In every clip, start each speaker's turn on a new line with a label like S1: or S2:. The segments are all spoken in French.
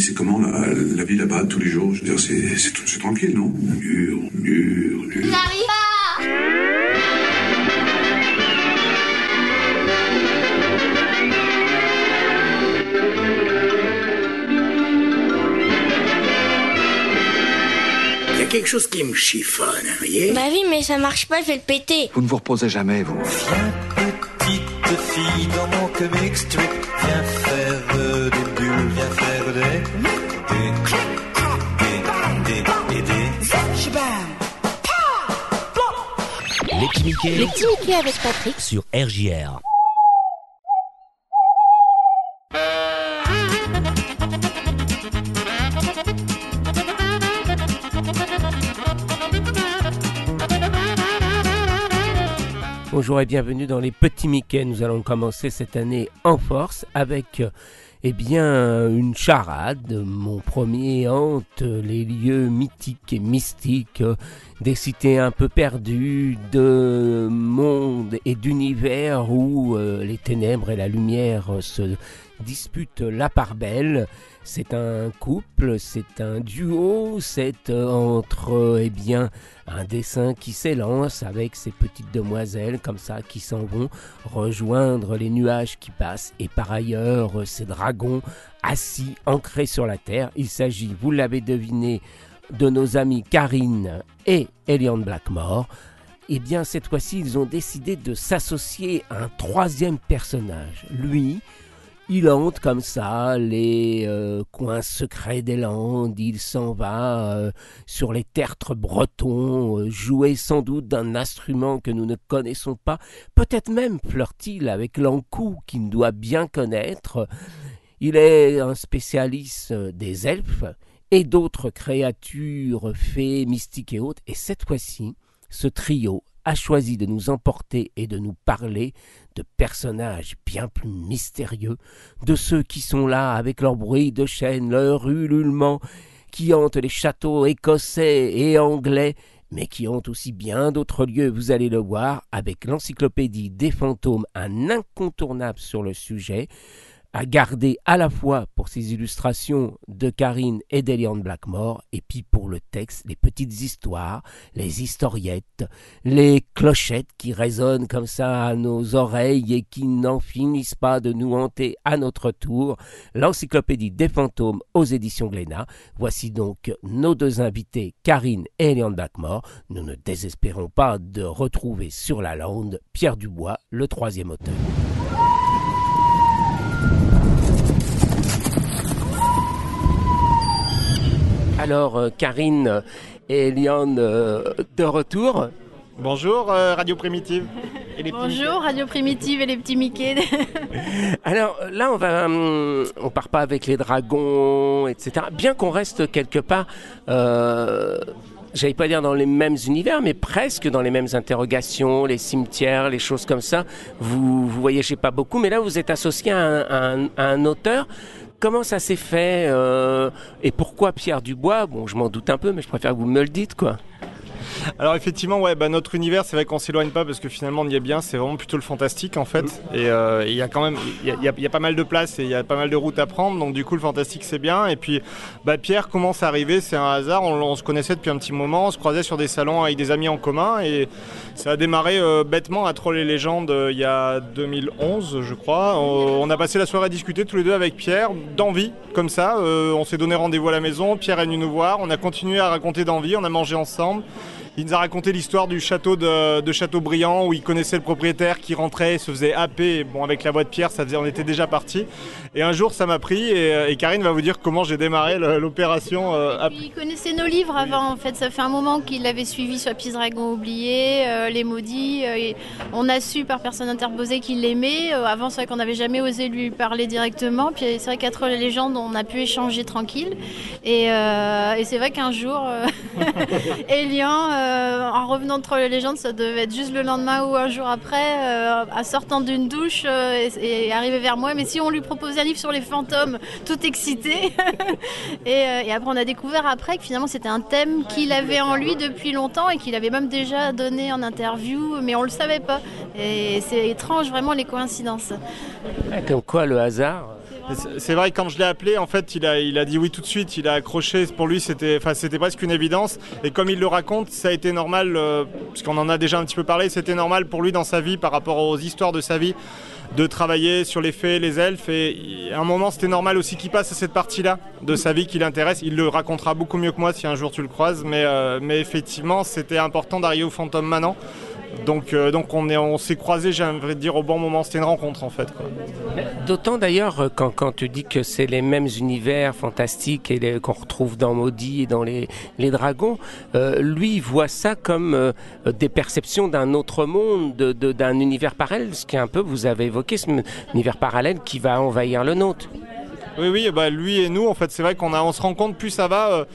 S1: c'est comment la, la vie là-bas tous les jours? Je veux dire, c'est, c'est, c'est tranquille, non? Mur, mur, mur.
S2: N'arrive pas
S3: Il y a quelque chose qui me chiffonne, vous voyez?
S2: Bah oui, mais ça marche pas, je vais le péter.
S4: Vous ne vous reposez jamais, vous.
S5: Viens petite fille dans mon comic strip Viens faire euh, des des Des, des,
S6: Les petits Mickey
S7: Les avec Patrick.
S6: sur RJR.
S8: Bonjour et bienvenue dans les Petits Mickey. Nous allons commencer cette année en force avec eh bien une charade. Mon premier hante les lieux mythiques et mystiques des cités un peu perdues, de mondes et d'univers où euh, les ténèbres et la lumière se disputent la part belle. C'est un couple, c'est un duo, c'est euh, entre eh bien un dessin qui s'élance avec ces petites demoiselles comme ça qui s'en vont rejoindre les nuages qui passent et par ailleurs euh, ces dragons assis ancrés sur la terre. Il s'agit, vous l'avez deviné, de nos amis Karine et Eliane Blackmore. Eh bien cette fois-ci ils ont décidé de s'associer à un troisième personnage. Lui, il hante comme ça les euh, coins secrets des Landes, il s'en va euh, sur les tertres bretons, euh, jouer sans doute d'un instrument que nous ne connaissons pas, peut-être même flirt-il avec l'encou qu'il doit bien connaître. Il est un spécialiste euh, des elfes et d'autres créatures, fées, mystiques et autres, et cette fois-ci, ce trio a choisi de nous emporter et de nous parler de personnages bien plus mystérieux, de ceux qui sont là avec leur bruit de chaîne, leur ululement, qui hantent les châteaux écossais et anglais, mais qui hantent aussi bien d'autres lieux, vous allez le voir, avec l'encyclopédie des fantômes, un incontournable sur le sujet, à garder à la fois pour ces illustrations de Karine et d'Eliane Blackmore, et puis pour le texte, les petites histoires, les historiettes, les clochettes qui résonnent comme ça à nos oreilles et qui n'en finissent pas de nous hanter à notre tour, l'encyclopédie des fantômes aux éditions Glénat. Voici donc nos deux invités, Karine et Eliane Blackmore. Nous ne désespérons pas de retrouver sur la lande Pierre Dubois, le troisième auteur. Alors, euh, Karine et Eliane euh, de retour.
S9: Bonjour euh, Radio Primitive. Et les petits
S10: Bonjour Radio Primitive et les petits Mickey.
S8: Alors là, on va, hum, on part pas avec les dragons, etc. Bien qu'on reste quelque part, euh, j'allais pas dire dans les mêmes univers, mais presque dans les mêmes interrogations, les cimetières, les choses comme ça. Vous, vous voyagez pas beaucoup, mais là, vous êtes associé à un, à un- à un auteur. Comment ça s'est fait euh, et pourquoi Pierre Dubois? Bon, je m'en doute un peu, mais je préfère que vous me le dites, quoi.
S9: Alors effectivement, ouais, bah, notre univers, c'est vrai qu'on s'éloigne pas parce que finalement on y est bien. C'est vraiment plutôt le fantastique en fait. Et euh, il y a quand même, il y y, y a pas mal de place et il y a pas mal de routes à prendre. Donc du coup, le fantastique c'est bien. Et puis, bah, Pierre, comment c'est arrivé? C'est un hasard. On, on se connaissait depuis un petit moment. On se croisait sur des salons avec des amis en commun et ça a démarré euh, bêtement à Troll et Légendes euh, il y a 2011, je crois. On, on a passé la soirée à discuter tous les deux avec Pierre d'envie, comme ça. Euh, on s'est donné rendez-vous à la maison. Pierre est venu nous voir. On a continué à raconter d'envie. On a mangé ensemble. Il nous a raconté l'histoire du château de, de Châteaubriand où il connaissait le propriétaire qui rentrait, se faisait happer. Et bon, avec la voix de Pierre, ça faisait, on était déjà parti. Et un jour, ça m'a pris. Et, euh, et Karine va vous dire comment j'ai démarré l'opération. euh,
S10: Il connaissait nos livres avant en fait. Ça fait un moment qu'il l'avait suivi sur Pise Dragon oublié, euh, Les Maudits. euh, et on a su par personne interposée qu'il l'aimait. Avant, c'est vrai qu'on n'avait jamais osé lui parler directement. Puis c'est vrai qu'à Troll et Légendes, on a pu échanger tranquille. Et, et c'est vrai qu'un jour, Elian, euh, en revenant de Troll et Légendes, ça devait être juste le lendemain ou un jour après, euh, à sortant d'une douche euh, et, et arrivé vers moi. Mais si on lui proposait un livre sur les fantômes, tout excité. et, euh, et après, on a découvert après que finalement c'était un thème qu'il avait en lui depuis longtemps et qu'il avait même déjà donné en interview, mais on le savait pas. Et c'est étrange vraiment les coïncidences.
S8: Comme quoi, le hasard.
S10: C'est
S9: vrai que quand je l'ai appelé, en fait, il a, il a dit oui tout de suite. Il a accroché. Pour lui, c'était presque une évidence. Et comme il le raconte, ça a été normal, euh, puisqu'on en a déjà un petit peu parlé. C'était normal pour lui dans sa vie, par rapport aux histoires de sa vie, de travailler sur les fées, les elfes. Et à un moment, c'était normal aussi qu'il passe à cette partie-là de sa vie qui l'intéresse. Il le racontera beaucoup mieux que moi si un jour tu le croises. Mais, euh, mais effectivement, c'était important d'arriver au fantôme maintenant. Donc, euh, donc on est, on s'est croisés, j'aimerais dire au bon moment. C'était une rencontre en fait.
S8: D'autant d'ailleurs euh, quand, quand tu dis que c'est les mêmes univers fantastiques et qu'on retrouve dans Maudit et dans les, les dragons, euh, lui il voit ça comme euh, des perceptions d'un autre monde, de- de- d'un univers parallèle, ce qui est un peu, vous avez évoqué, ce univers parallèle qui va envahir le nôtre.
S9: Oui, oui, bah lui et nous, en fait, c'est vrai qu'on on se rend compte, plus ça va,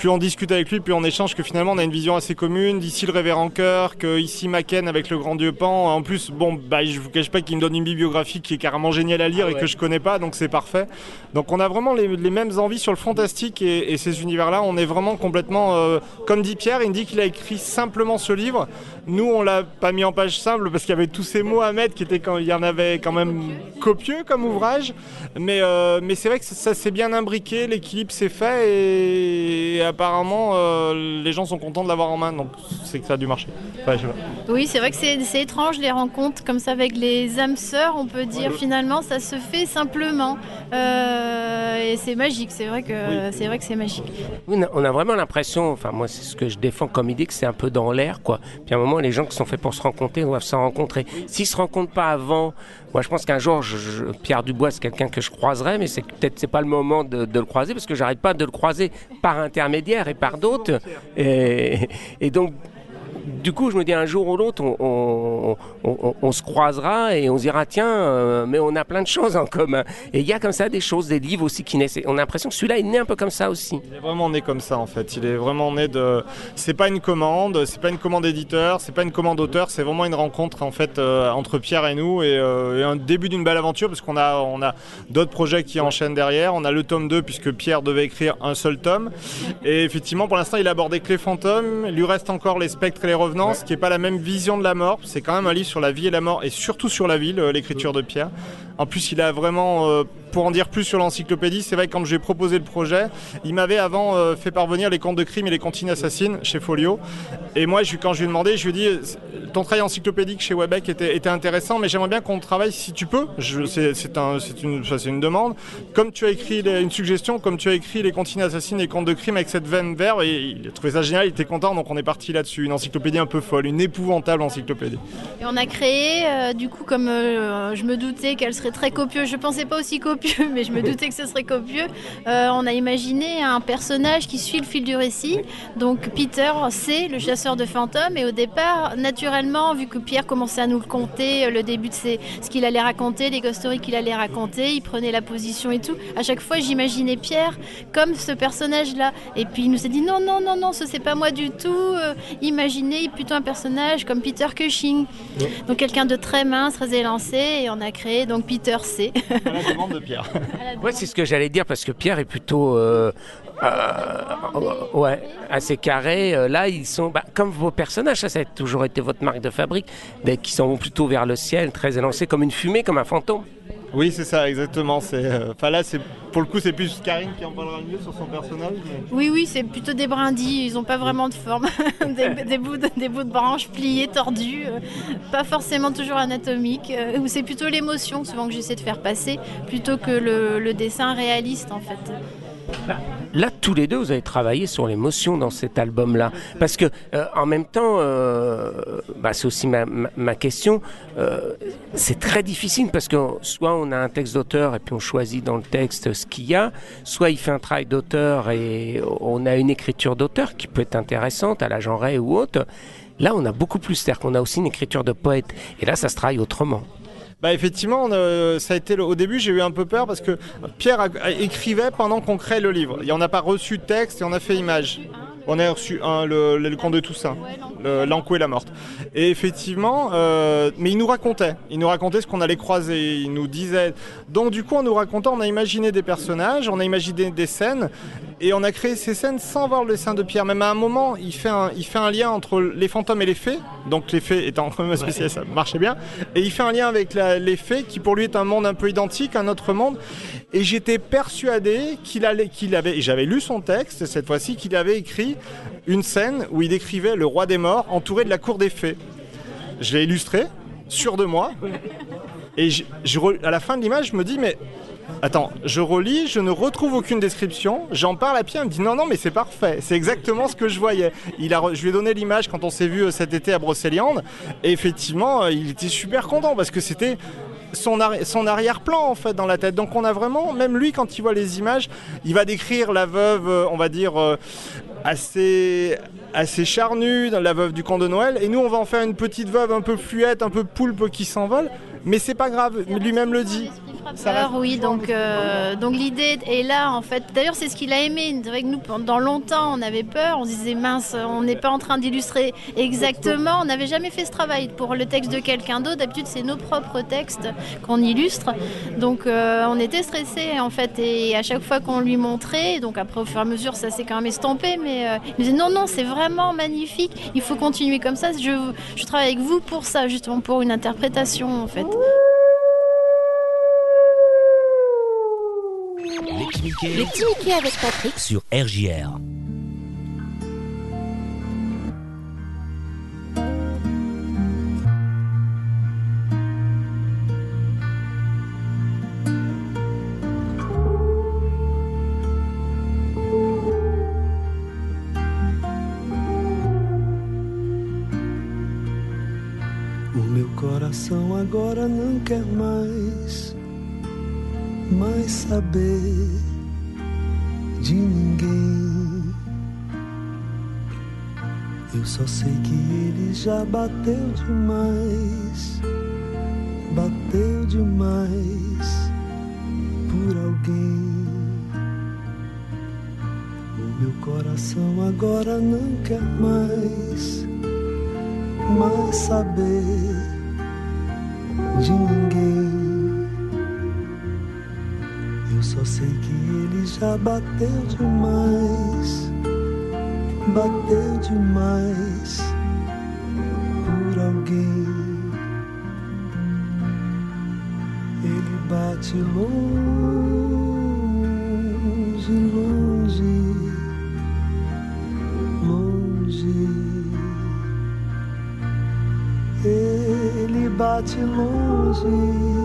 S9: plus on discute avec lui, plus on échange, que finalement on a une vision assez commune. D'ici le révérend cœur, que ici Macken avec le grand dieu Pan. En plus, bon, bah, je vous cache pas qu'il me donne une bibliographie qui est carrément géniale à lire
S8: Ah
S9: et que je connais pas, donc c'est parfait. Donc on a vraiment les, les mêmes envies sur le fantastique et, et ces univers-là. On est vraiment complètement, euh, comme dit Pierre, il me dit qu'il a écrit simplement ce livre. Nous, on l'a pas mis en page simple parce qu'il y avait tous ces mots à mettre qui étaient quand il y en avait quand même copieux comme ouvrage. Mais, euh, mais c'est vrai que ça, ça s'est bien imbriqué, l'équilibre s'est fait et, apparemment euh, les gens sont contents de l'avoir en main, donc c'est que ça a dû marcher. Enfin, je sais pas.
S10: Oui, c'est vrai que c'est étrange les rencontres comme ça avec les âmes sœurs, on peut dire finalement ça se fait simplement et c'est magique. C'est vrai que c'est vrai que c'est magique.
S8: Oui, on a- vraiment l'impression, enfin moi c'est ce que je défends comme idée, que c'est un peu dans l'air quoi. Puis à un moment les gens qui sont faits pour se rencontrer doivent se rencontrer. S'ils se rencontrent pas avant, moi je pense qu'un jour je- je- Pierre Dubois c'est quelqu'un que je croiserai, mais c'est peut-être c'est pas le moment de, de le croiser parce que j'arrête pas de le croiser par intermédiaire et par d'autres. Et, et donc du coup, je me dis un jour ou l'autre, on, se croisera et on se dira tiens, euh, mais on a plein de choses en commun. Et il y a comme ça des choses, des livres aussi qui naissent. On a l'impression que celui-là est né un peu comme ça aussi.
S9: Il est vraiment né comme ça en fait. Il est vraiment né de. C'est pas une commande, c'est pas une commande éditeur, c'est pas une commande auteur, c'est vraiment une rencontre en fait euh, entre Pierre et nous et, euh, et un début d'une belle aventure parce qu'on a on a d'autres projets qui enchaînent derrière. On a le tome 2 puisque Pierre devait écrire un seul tome et effectivement pour l'instant il a abordé que les fantômes. Il lui reste encore les spectres et les revenants, ce qui est pas la même vision de la mort. C'est quand même un livre sur la vie et la mort et surtout sur la vie, le- l'écriture de Pierre. En plus, il a vraiment, euh, pour en dire plus sur l'encyclopédie, c'est vrai que quand j'ai proposé le projet, il m'avait avant euh, fait parvenir les contes de crime et les comptines assassines chez Folio. Et moi, je, quand je lui ai demandé, je lui ai dit, euh, ton travail encyclopédique chez Webec était, intéressant, mais j'aimerais bien qu'on travaille si tu peux. C'est c'est un- c'est une, demande. Comme tu as écrit une suggestion, comme tu as écrit les comptines assassines et les contes de crime avec cette veine verte, il a trouvé ça génial, il était content, donc on est parti là-dessus. Une encyclopédie un peu folle, une épouvantable encyclopédie.
S10: Et on a créé, euh, du coup, comme je me doutais qu'elle serait très copieuse, je pensais pas aussi copieux, mais je me doutais que ce serait copieux, euh, on a imaginé un personnage qui suit le fil du récit. Donc Peter, c'est le chasseur de fantômes, et au départ, naturellement, vu que Pierre commençait à nous le conter, euh, le début de ses, ce qu'il allait raconter, les ghost stories qu'il allait raconter, il prenait la position et tout, à chaque fois, j'imaginais Pierre comme ce personnage-là. Et puis il nous a dit non, non, non, non, ce c'est pas moi du tout, euh, imaginez plutôt un personnage comme Peter Cushing. Donc quelqu'un de très mince, très élancé, et on a créé donc Peter C.
S9: À la demande de Pierre.
S8: Ouais, c'est ce que j'allais dire parce que Pierre est plutôt euh, euh, ouais, assez carré. Euh, Là, ils sont bah, comme vos personnages, ça, ça a toujours été votre marque de fabrique, mais qui sont plutôt vers le ciel, très élancés, comme une fumée, comme un fantôme.
S9: Oui, c'est ça, exactement. C'est, euh, Enfin là, c'est pour le coup, c'est plus Karine qui en parlera le mieux sur son personnage. mais-
S10: Oui, oui, c'est plutôt des brindilles, ils n'ont pas vraiment de forme. des, des bouts de, des bouts de branches pliés, tordus, euh, pas forcément toujours anatomiques. euh, ou c'est plutôt l'émotion souvent que j'essaie de faire passer, plutôt que le, le dessin réaliste en fait.
S8: Là, tous les deux, vous avez travaillé sur l'émotion dans cet album-là. Parce que, euh, en même temps, euh, bah, c'est aussi ma, ma- question, euh, c'est très difficile parce que soit on a un texte d'auteur et puis on choisit dans le texte ce qu'il y a, soit il fait un travail d'auteur et on a une écriture d'auteur qui peut être intéressante à la genrée ou autre. Là, on a beaucoup plus, c'est-à-dire qu'on a aussi une écriture de poète. Et là, ça se travaille autrement.
S9: Bah effectivement, euh, ça a été le- au début j'ai eu un peu peur parce que Pierre a- écrivait pendant qu'on crée le livre. Et on n'a pas reçu de texte et on a fait image. On a reçu un, le, le, le conte de Toussaint, l'Ankou et la morte. Et effectivement, euh, mais il nous racontait, il nous racontait ce qu'on allait croiser, il nous disait. Donc du coup, en nous racontant, on a imaginé des personnages, on a imaginé des scènes. et on a créé ces scènes sans voir le dessin de Pierre. Même à un moment, il fait un, il fait un lien entre les fantômes et les fées. Donc les fées étant même spécial, ça marchait bien. Et il fait un lien avec la- les fées, qui pour lui est un monde un peu identique, un autre monde. Et j'étais persuadé qu'il allait, qu'il avait, et j'avais lu son texte cette fois-ci, qu'il avait écrit une scène où il décrivait le roi des morts entouré de la cour des fées. Je l'ai illustré, sûr de moi. Et à la fin de l'image, je me dis, mais attends, je relis, je ne retrouve aucune description. J'en parle à Pierre, il me dit, non, non, mais c'est parfait. C'est exactement ce que je voyais. Il a, je lui ai donné l'image quand on s'est vu euh, cet été à Brocéliande. Et effectivement, euh, il était super content parce que c'était son, arri- son arrière-plan en fait dans la tête. Donc on a vraiment, même lui quand il voit les images, il va décrire la veuve, euh, on va dire, euh, assez, assez charnue, la veuve du camp de Noël. Et nous on va en faire une petite veuve un peu fluette, un peu poulpe qui s'envole. Mais c'est pas grave, lui-même le dit. Ça
S10: peur,
S9: reste
S10: oui, donc, euh, donc l'idée est là en fait. D'ailleurs, c'est ce qu'il a aimé. C'est vrai que nous, pendant longtemps, on avait peur. On se disait mince, on n'est pas en train d'illustrer exactement. On n'avait jamais fait ce travail pour le texte de quelqu'un d'autre. D'habitude, c'est nos propres textes qu'on illustre. Donc, euh, on était stressés en fait. Et à chaque fois qu'on lui montrait, donc après, au fur et à mesure, ça s'est quand même estompé. Mais euh, il nous disait non, non, c'est vraiment magnifique. Il faut continuer comme ça. Je, je travaille avec vous pour ça, justement, pour une interprétation en fait.
S6: Les petits Mickey
S2: Les petits Mickey avec Patrick.
S6: sur RJR.
S4: O meu coração agora não quer mais, mais saber de ninguém. Eu só sei que ele já bateu demais, bateu demais por alguém. O meu coração agora não quer mais mais saber de ninguém. Só sei que ele já bateu demais, bateu demais por alguém. Ele bate longe, longe, longe. Ele bate longe.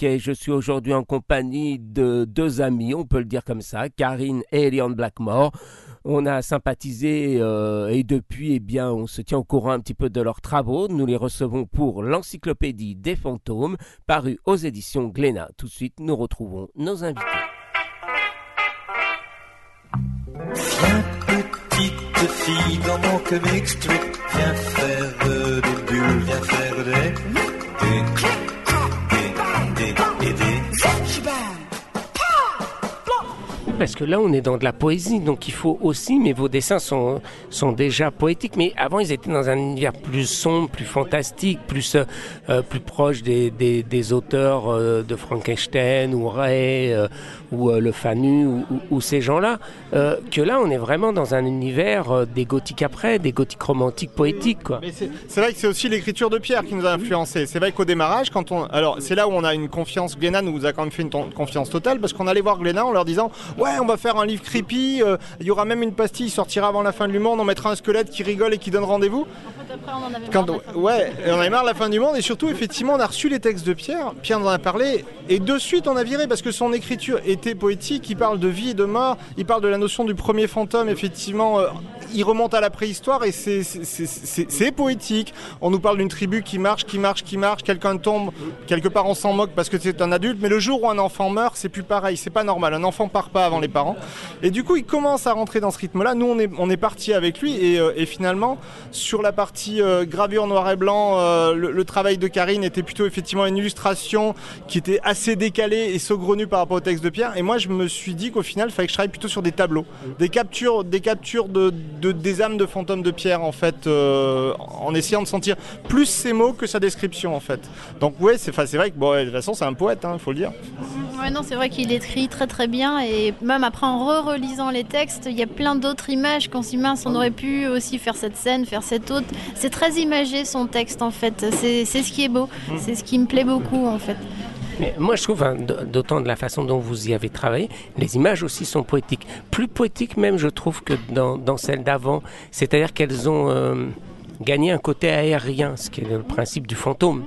S8: Je suis aujourd'hui en compagnie de deux amis, on peut le dire comme ça, Karine et Eliane Blackmore. On a sympathisé euh, et depuis, eh bien, on se tient au courant un petit peu de leurs travaux. Nous les recevons pour l'encyclopédie des fantômes, parue aux éditions Glénat. Tout de suite, nous retrouvons nos invités. Parce que là, on est dans de la poésie, donc il faut aussi, mais vos dessins sont, sont déjà poétiques, mais avant, ils étaient dans un univers plus sombre, plus fantastique, plus, euh, euh, plus proche des, des, auteurs euh, de Frankenstein ou Ray ou Le Fanu ou, ces gens-là, que là, on est vraiment dans un univers des gothiques après, des gothiques romantiques poétiques,
S9: c'est vrai que c'est aussi l'écriture de Pierre qui nous a influencé. C'est vrai qu'au démarrage, quand on, alors c'est là où on a une confiance. Glénat nous a quand même fait une confiance totale parce qu'on allait voir Glénat en leur disant on va faire un livre creepy. euh, Il y aura même une pastille, il sortira avant la fin du monde. On mettra un squelette qui rigole et qui donne rendez-vous.
S10: Après, on en avait
S9: Quand,
S10: marre
S9: ouais, on avait marre de la fin du monde et surtout effectivement on a reçu les textes de Pierre, Pierre en a parlé et de suite on a viré parce que son écriture était poétique, il parle de vie et de mort, il parle de la notion du premier fantôme. Effectivement, euh, il remonte à la préhistoire et c'est- poétique. On nous parle d'une tribu qui marche, qui marche, qui marche, quelqu'un tombe, quelque part on s'en moque parce que c'est un adulte, mais le jour où un enfant meurt c'est plus pareil, c'est pas normal, un enfant part pas avant les parents. Et du coup il commence à rentrer dans ce rythme-là, nous on est, on est parti avec lui et, euh, et finalement sur la partie euh, gravure noir et blanc, euh, le, le travail de Karine était plutôt effectivement une illustration qui était assez décalée et saugrenue par rapport au texte de Pierre. Et moi, je me suis dit qu'au final, il fallait que je travaille plutôt sur des tableaux, des captures, des captures de, de- des âmes de fantômes de Pierre, en fait, euh, en essayant de sentir plus ses mots que sa description, en fait. Donc ouais, c'est vrai que bon, ouais, de toute façon, c'est un poète, il faut le dire.
S10: Ouais, non, c'est vrai qu'il écrit très très bien et même après en re-relisant les textes, il y a plein d'autres images qu'on s'y mince, on aurait pu aussi faire cette scène, faire cette autre. C'est très imagé son texte en fait, c'est ce qui est beau, c'est ce qui me plaît beaucoup en fait.
S8: Mais moi, je trouve, hein, d'autant de la façon dont vous y avez travaillé, les images aussi sont poétiques. Plus poétiques même, je trouve, que dans, dans celles d'avant. C'est-à-dire qu'elles ont euh, gagné un côté aérien, ce qui est le principe du fantôme.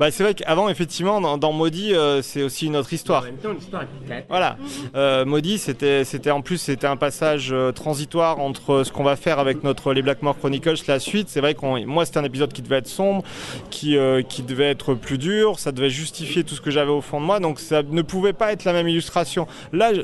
S9: Bah, c'est vrai qu'avant, effectivement, dans, dans Maudit, euh, c'est aussi une autre histoire. Voilà. Euh, Maudit, c'était, c'était en plus, c'était un passage euh, transitoire entre ce qu'on va faire avec notre les Blackmore Chronicles, la suite. C'est vrai qu'on, moi, c'était un épisode qui devait être sombre, qui, euh, qui devait être plus dur, ça devait justifier tout ce que j'avais au fond de moi, donc ça ne pouvait pas être la même illustration. Là, je-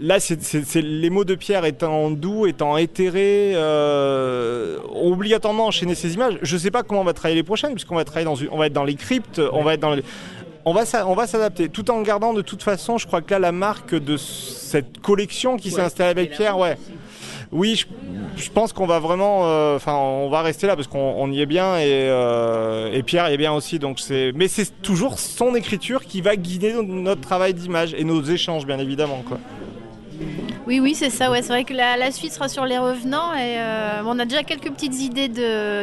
S9: Là, c'est, c'est- c'est les mots de Pierre étant doux, étant éthérés, euh, obligatoirement enchaîner ces images. Je ne sais pas comment on va travailler les prochaines, puisqu'on va travailler dans une, on va être dans les cryptes, on va être dans les- on va, s'a- on va s'adapter, tout en gardant de toute façon, je crois que là, la marque de cette collection qui s'est installée avec Pierre, ouais. Oui, je, je pense qu'on va vraiment, euh, enfin, on va rester là parce qu'on on y est bien et, euh, et Pierre y est bien aussi. Donc c'est, mais c'est toujours son écriture qui va guider notre travail d'image et nos échanges, bien évidemment, quoi.
S10: Oui, oui, c'est ça. Ouais, c'est vrai que la, la suite sera sur les revenants et euh, on a déjà quelques petites idées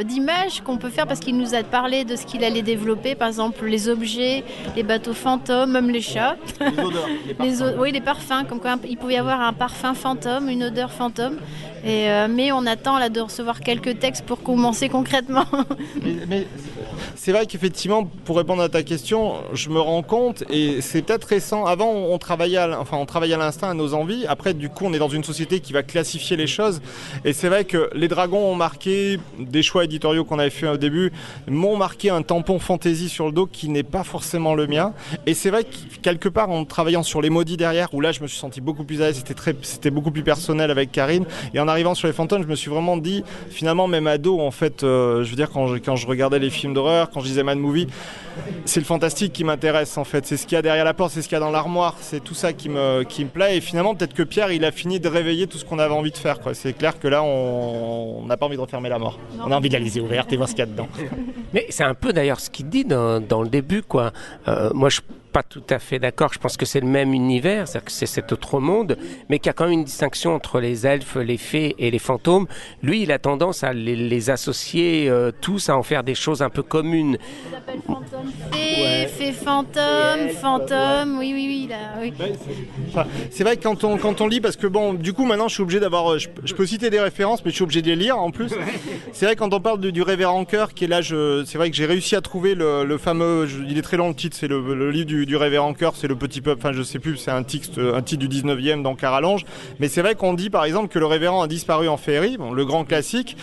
S10: d'images qu'on peut faire parce qu'il nous a parlé de ce qu'il allait développer, par exemple les objets, les bateaux fantômes, même les chats.
S9: Les odeurs, les
S10: Les o- oui, les parfums, comme quoi il pouvait y avoir un parfum fantôme, une odeur fantôme. Et, euh, mais on attend là de recevoir quelques textes pour commencer concrètement.
S9: Mais, mais c'est vrai qu'effectivement, pour répondre à ta question, je me rends compte, et c'est peut-être récent, avant on travaillait à, enfin, on travaillait à l'instinct, à nos envies, après du on est dans une société qui va classifier les choses, et c'est vrai que les dragons ont marqué, des choix éditoriaux qu'on avait fait au début, m'ont marqué un tampon fantaisie sur le dos qui n'est pas forcément le mien, et c'est vrai que quelque part en travaillant sur les maudits derrière, où là je me suis senti beaucoup plus à l'aise, c'était, très, c'était beaucoup plus personnel avec Karine, et en arrivant sur les fantômes, je me suis vraiment dit, finalement même ado, en fait, euh, je veux dire quand je, quand je regardais les films d'horreur, quand je disais Mad Movie, c'est le fantastique qui m'intéresse en fait. C'est ce qu'il y a derrière la porte, c'est ce qu'il y a dans l'armoire, c'est tout ça qui me, qui me plaît. Et finalement, peut-être que Pierre, il a fini de réveiller tout ce qu'on avait envie de faire. quoi. C'est clair que là, on n'a pas envie de refermer la mort. On a envie de la laisser ouverte et voir ce qu'il y a dedans.
S8: Mais c'est un peu d'ailleurs ce qu'il dit dans, dans le début, quoi. Euh, moi, je pas tout à fait d'accord. Je pense que c'est le même univers, c'est-à-dire que c'est cet autre monde, mais qu'il y a quand même une distinction entre les elfes, les fées et les fantômes. Lui, il a tendance à les, les associer euh, tous, à en faire des choses un peu communes.
S10: Fée, fée fantôme, fantôme, oui, oui, oui. Là, oui.
S9: Enfin, c'est vrai que quand on, quand on lit, parce que bon, du coup, maintenant, je suis obligé d'avoir. euh, Je, je peux citer des références, mais je suis obligé de les lire en plus. C'est vrai, quand on parle de- du révérend cœur, qui est là, c'est vrai que j'ai réussi à trouver le, le fameux. je- il est très long le titre, c'est le, le livre du, du révérend cœur, c'est le petit peuple. Enfin, je sais plus, c'est un titre, un titre du 19e dans Caralange. Mais c'est vrai qu'on dit par exemple que le révérend a disparu en féerie, bon, le grand classique.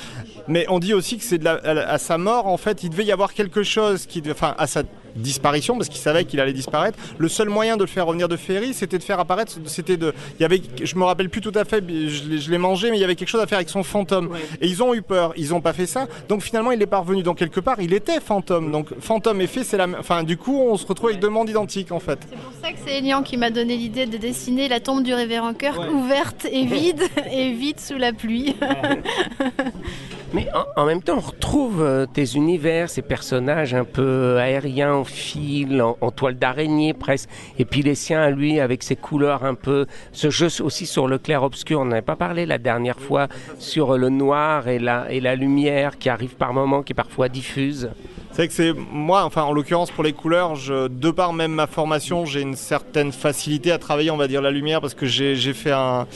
S9: Mais on dit aussi que c'est à, à sa mort, en fait, il devait y avoir quelque chose qui. Enfin, à sa disparition parce qu'il savait qu'il allait disparaître. Le seul moyen de le faire revenir de Féerie, c'était de faire apparaître, c'était de, il y avait, je me rappelle plus tout à fait, je l'ai- mangé, mais il y avait quelque chose à faire avec son fantôme. Et ils ont eu peur, ils ont pas fait ça. Donc finalement, il est pas revenu. Donc quelque part, il était fantôme. Donc fantôme et fée, c'est la, même- enfin du coup, on se retrouve avec deux mondes identiques en fait.
S10: C'est pour ça que c'est Elian qui m'a donné l'idée de dessiner la tombe du révérend cœur ouverte et vide, et vide sous la pluie.
S8: Mais en, en même temps, on retrouve euh, tes univers, ces personnages un peu aériens, en fil, en, toile d'araignée presque, et puis les siens à lui avec ses couleurs un peu. Ce jeu aussi sur le clair-obscur, on n'avait pas parlé la dernière fois sur le noir et la, et la lumière qui arrive par moments, qui est parfois diffuse.
S9: C'est que c'est moi, enfin en l'occurrence pour les couleurs, de par même ma formation, j'ai une certaine facilité à travailler, on va dire, la lumière parce que j'ai j'ai fait un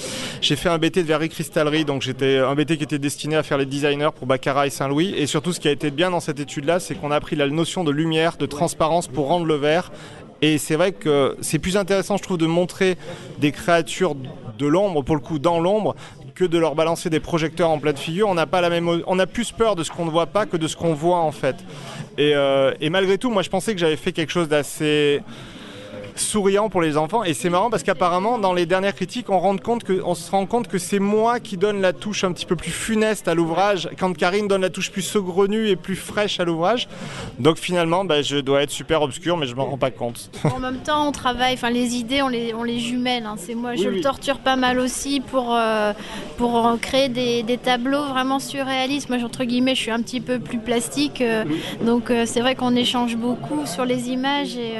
S9: j'ai fait un BT de verrerie cristallerie, donc j'étais un BT qui était destiné à faire les designers pour Baccarat et Saint-Louis. Et surtout, ce qui a été bien dans cette étude-là, c'est qu'on a appris la notion de lumière, de transparence pour rendre le verre. Et c'est vrai que c'est plus intéressant, je trouve, de montrer des créatures de l'ombre, pour le coup, dans l'ombre, que de leur balancer des projecteurs en pleine figure. On n'a pas la même, on a plus peur de ce qu'on ne voit pas que de ce qu'on voit en fait. Et, euh, et malgré tout, moi, je pensais que j'avais fait quelque chose d'assez souriant pour les enfants et c'est marrant parce qu'apparemment dans les dernières critiques on, rend compte que, on se rend compte que c'est moi qui donne la touche un petit peu plus funeste à l'ouvrage quand Karine donne la touche plus saugrenue et plus fraîche à l'ouvrage donc finalement bah, je dois être super obscur mais je m'en rends pas compte
S10: En même temps, on travaille, enfin les idées, on les, on les jumelle. hein. C'est moi, je
S9: Oui,
S10: le torture pas mal aussi pour, euh, pour créer des, des tableaux vraiment surréalistes. Moi, entre guillemets, je suis un petit peu plus plastique, euh, donc euh, c'est vrai qu'on échange beaucoup sur les images et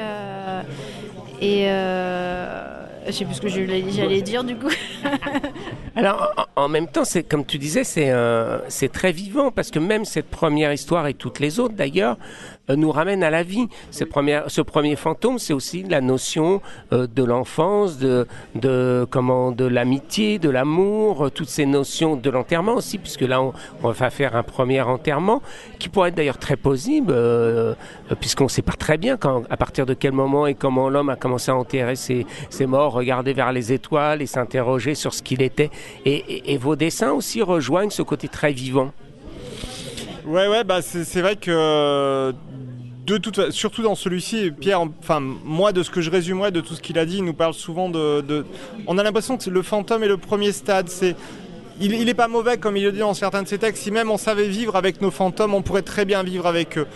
S10: et euh, je sais plus ce que j'allais dire du coup.
S8: Alors, en, même temps, c'est comme tu disais, c'est euh, c'est très vivant parce que même cette première histoire et toutes les autres d'ailleurs nous ramènent à la vie. Cette première, ce premier fantôme, c'est aussi la notion euh, de l'enfance, de, de comment, de l'amitié, de l'amour, euh, toutes ces notions de l'enterrement aussi, puisque là on, on va faire un premier enterrement qui pourrait être d'ailleurs très possible, euh, euh, puisqu'on ne sait pas très bien quand, à partir de quel moment et comment l'homme a commencé à enterrer ses, ses morts, regarder vers les étoiles et s'interroger sur ce qu'il était. Et- et vos dessins aussi rejoignent ce côté très vivant.
S9: Ouais, ouais, bah c'est vrai que de toute, surtout dans celui-ci, Pierre, enfin moi de ce que je résumerais de tout ce qu'il a dit, il nous parle souvent de, de- on a l'impression que le fantôme est le premier stade. C'est il, il est pas mauvais comme il le dit dans certains de ses textes. Si même on savait vivre avec nos fantômes, on pourrait très bien vivre avec eux.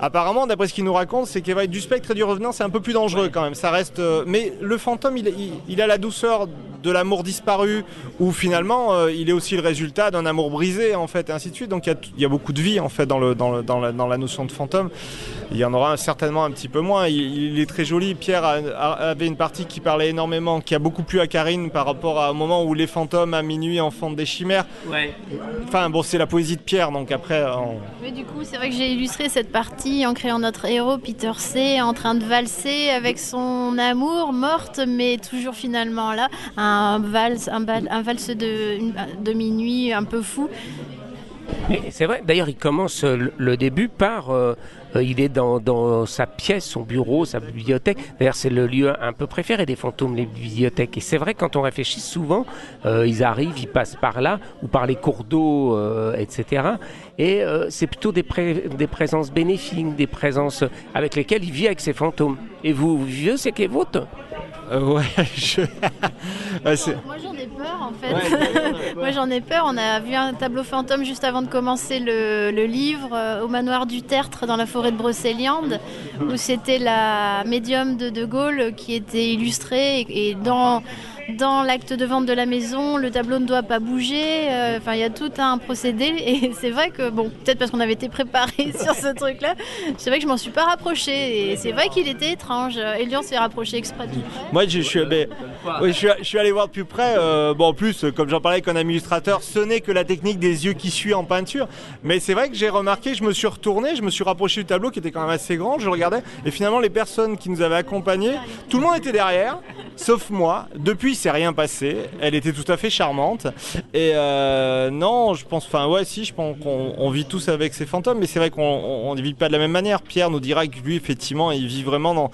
S9: Apparemment, d'après ce qu'il nous raconte, c'est que du spectre et du revenant, c'est un peu plus dangereux quand même. Ça reste, euh, mais le fantôme, il, il- il a la douceur de l'amour disparu, où finalement, euh, il est aussi le résultat d'un amour brisé, en fait, et ainsi de suite. Donc il y a, tout- il y a beaucoup de vie, en fait, dans, le, dans, le- dans la, dans la notion de fantôme. Il y en aura certainement un petit peu moins. Il, il est très joli. Pierre a- a- avait une partie qui parlait énormément, qui a beaucoup plu à Karine par rapport à- au moment où les fantômes à minuit enfantent des chimères. Enfin, bon, c'est la poésie de Pierre, donc après. on-
S10: Mais du coup, c'est vrai que j'ai illustré cette partie en créant notre héros, Peter C, en train de valser avec son amour, morte, mais toujours finalement là, un valse, un, bal- un valse de, minuit un peu fou.
S8: C'est vrai, d'ailleurs, il commence euh, le, début par. euh, euh, il est dans, sa pièce, son bureau, sa bibliothèque. D'ailleurs, c'est le lieu un peu préféré des fantômes, les bibliothèques. Et c'est vrai, quand on réfléchit souvent, ils arrivent, ils passent par là, ou par les cours d'eau, etc. Et c'est plutôt des, des présences bénéfiques, des présences avec lesquelles il vit avec ses fantômes. Et vous, aussi avec les vôtres?
S9: Euh, ouais, je-
S10: Moi j'en ai peur en fait. Moi j'en ai peur. On a vu un tableau fantôme juste avant de commencer le, le livre euh, au manoir du Tertre dans la forêt de Brocéliande où c'était la médium de De Gaulle qui était illustrée et, et dans dans l'acte de vente de la maison, le tableau ne doit pas bouger. euh, Enfin, il y a tout un procédé et c'est vrai que bon, peut-être parce qu'on avait été préparé sur ce truc-là, c'est vrai que je m'en suis pas rapprochée et c'est vrai qu'il était étrange. Elian s'est rapproché exprès de.
S9: Moi, je, suis, mais- allé voir de plus près. euh, bon, en plus, comme j'en parlais avec un ami illustrateur, ce n'est que la technique des yeux qui suit en peinture. Mais c'est vrai que j'ai remarqué, je me suis retourné, je me suis rapproché du tableau qui était quand même assez grand. Je regardais et finalement, les personnes qui nous avaient accompagnés, tout le monde était derrière, sauf moi. Depuis, il s'est rien passé. Elle était tout à fait charmante. Et euh, non, je pense, enfin, ouais, si, je pense qu'on on vit tous avec ces fantômes, mais c'est vrai qu'on ne vit pas de la même manière. Pierre nous dira que lui, effectivement, il vit vraiment dans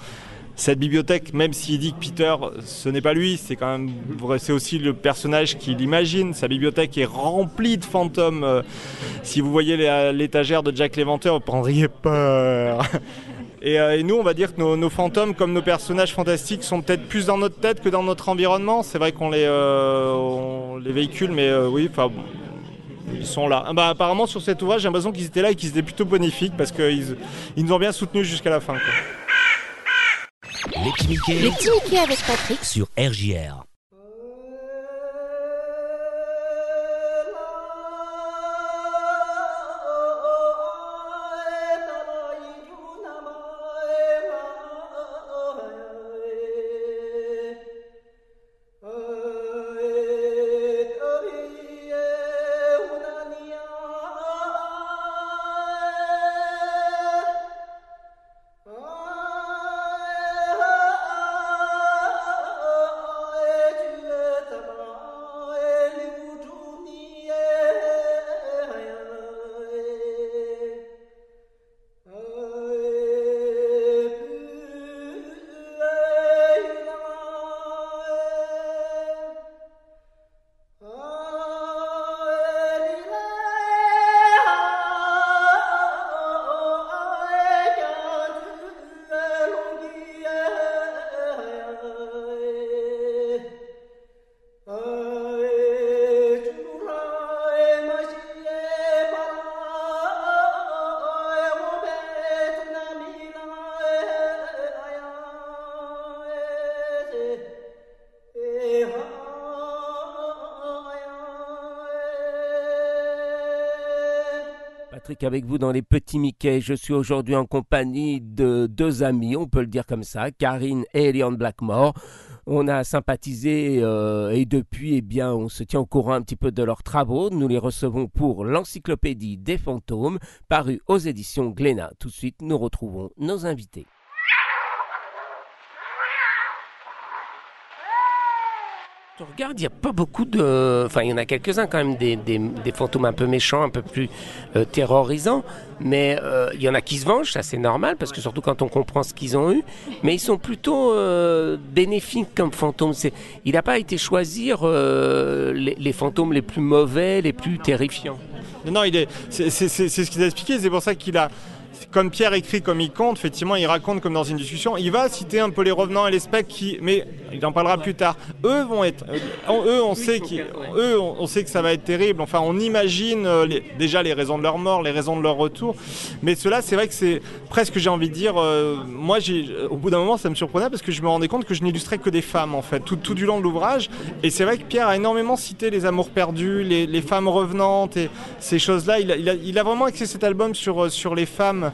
S9: cette bibliothèque, même s'il dit que Peter, ce n'est pas lui, c'est quand même c'est aussi le personnage qu'il imagine. Sa bibliothèque est remplie de fantômes. Euh, si vous voyez l'étagère de Jack l'Éventreur, vous prendriez peur. Et, euh, et nous, on va dire que nos, nos fantômes, comme nos personnages fantastiques, sont peut-être plus dans notre tête que dans notre environnement. C'est vrai qu'on les, euh, on les véhicule, mais euh, oui, enfin. bon, Ils sont là. Ah bah, apparemment, sur cet ouvrage, j'ai l'impression qu'ils étaient là et qu'ils étaient plutôt bonifiques parce qu'ils ils nous ont bien soutenus jusqu'à la fin. quoi.
S6: Les petits Mickey
S2: Les petits Mickey avec Patrick.
S6: sur RJR.
S8: Avec vous dans les petits Mickey. Je suis aujourd'hui en compagnie de deux amis, on peut le dire comme ça, Karine et Eliane Blackmore. On a sympathisé euh, et depuis, eh bien, on se tient au courant un petit peu de leurs travaux. Nous les recevons pour l'encyclopédie des fantômes, parue aux éditions Glénat. Tout de suite, nous retrouvons nos invités. Je regarde, il n'y a pas beaucoup de... Enfin, il y en a quelques-uns quand même, des, des- fantômes un peu méchants, un peu plus euh, terrorisants. Mais euh, il y en a qui se vengent, ça c'est normal, parce que surtout quand on comprend ce qu'ils ont eu. Mais ils sont plutôt euh, bénéfiques comme fantômes. Il n'a pas été choisir les, fantômes les plus mauvais, les plus terrifiants.
S9: Non, c'est ce qu'il a expliqué, c'est pour ça qu'il a, comme Pierre écrit, comme il compte, effectivement, il raconte comme dans une discussion, il va citer un peu les revenants et les spectres, qui, mais il en parlera plus tard. Eux vont être, euh, on- eux, on sait qu'ils- eux, on, sait que ça va être terrible. Enfin, on imagine euh, les- déjà les raisons de leur mort, les raisons de leur retour, mais cela, c'est vrai que c'est presque, j'ai envie de dire, euh, moi, j'ai, au bout d'un moment, ça me surprenait parce que je me rendais compte que je n'illustrais que des femmes, en fait, tout, tout du long de l'ouvrage. Et c'est vrai que Pierre a énormément cité les amours perdus, les, les femmes revenantes et ces choses-là. Il a, il a- il a vraiment axé cet album sur, sur les femmes,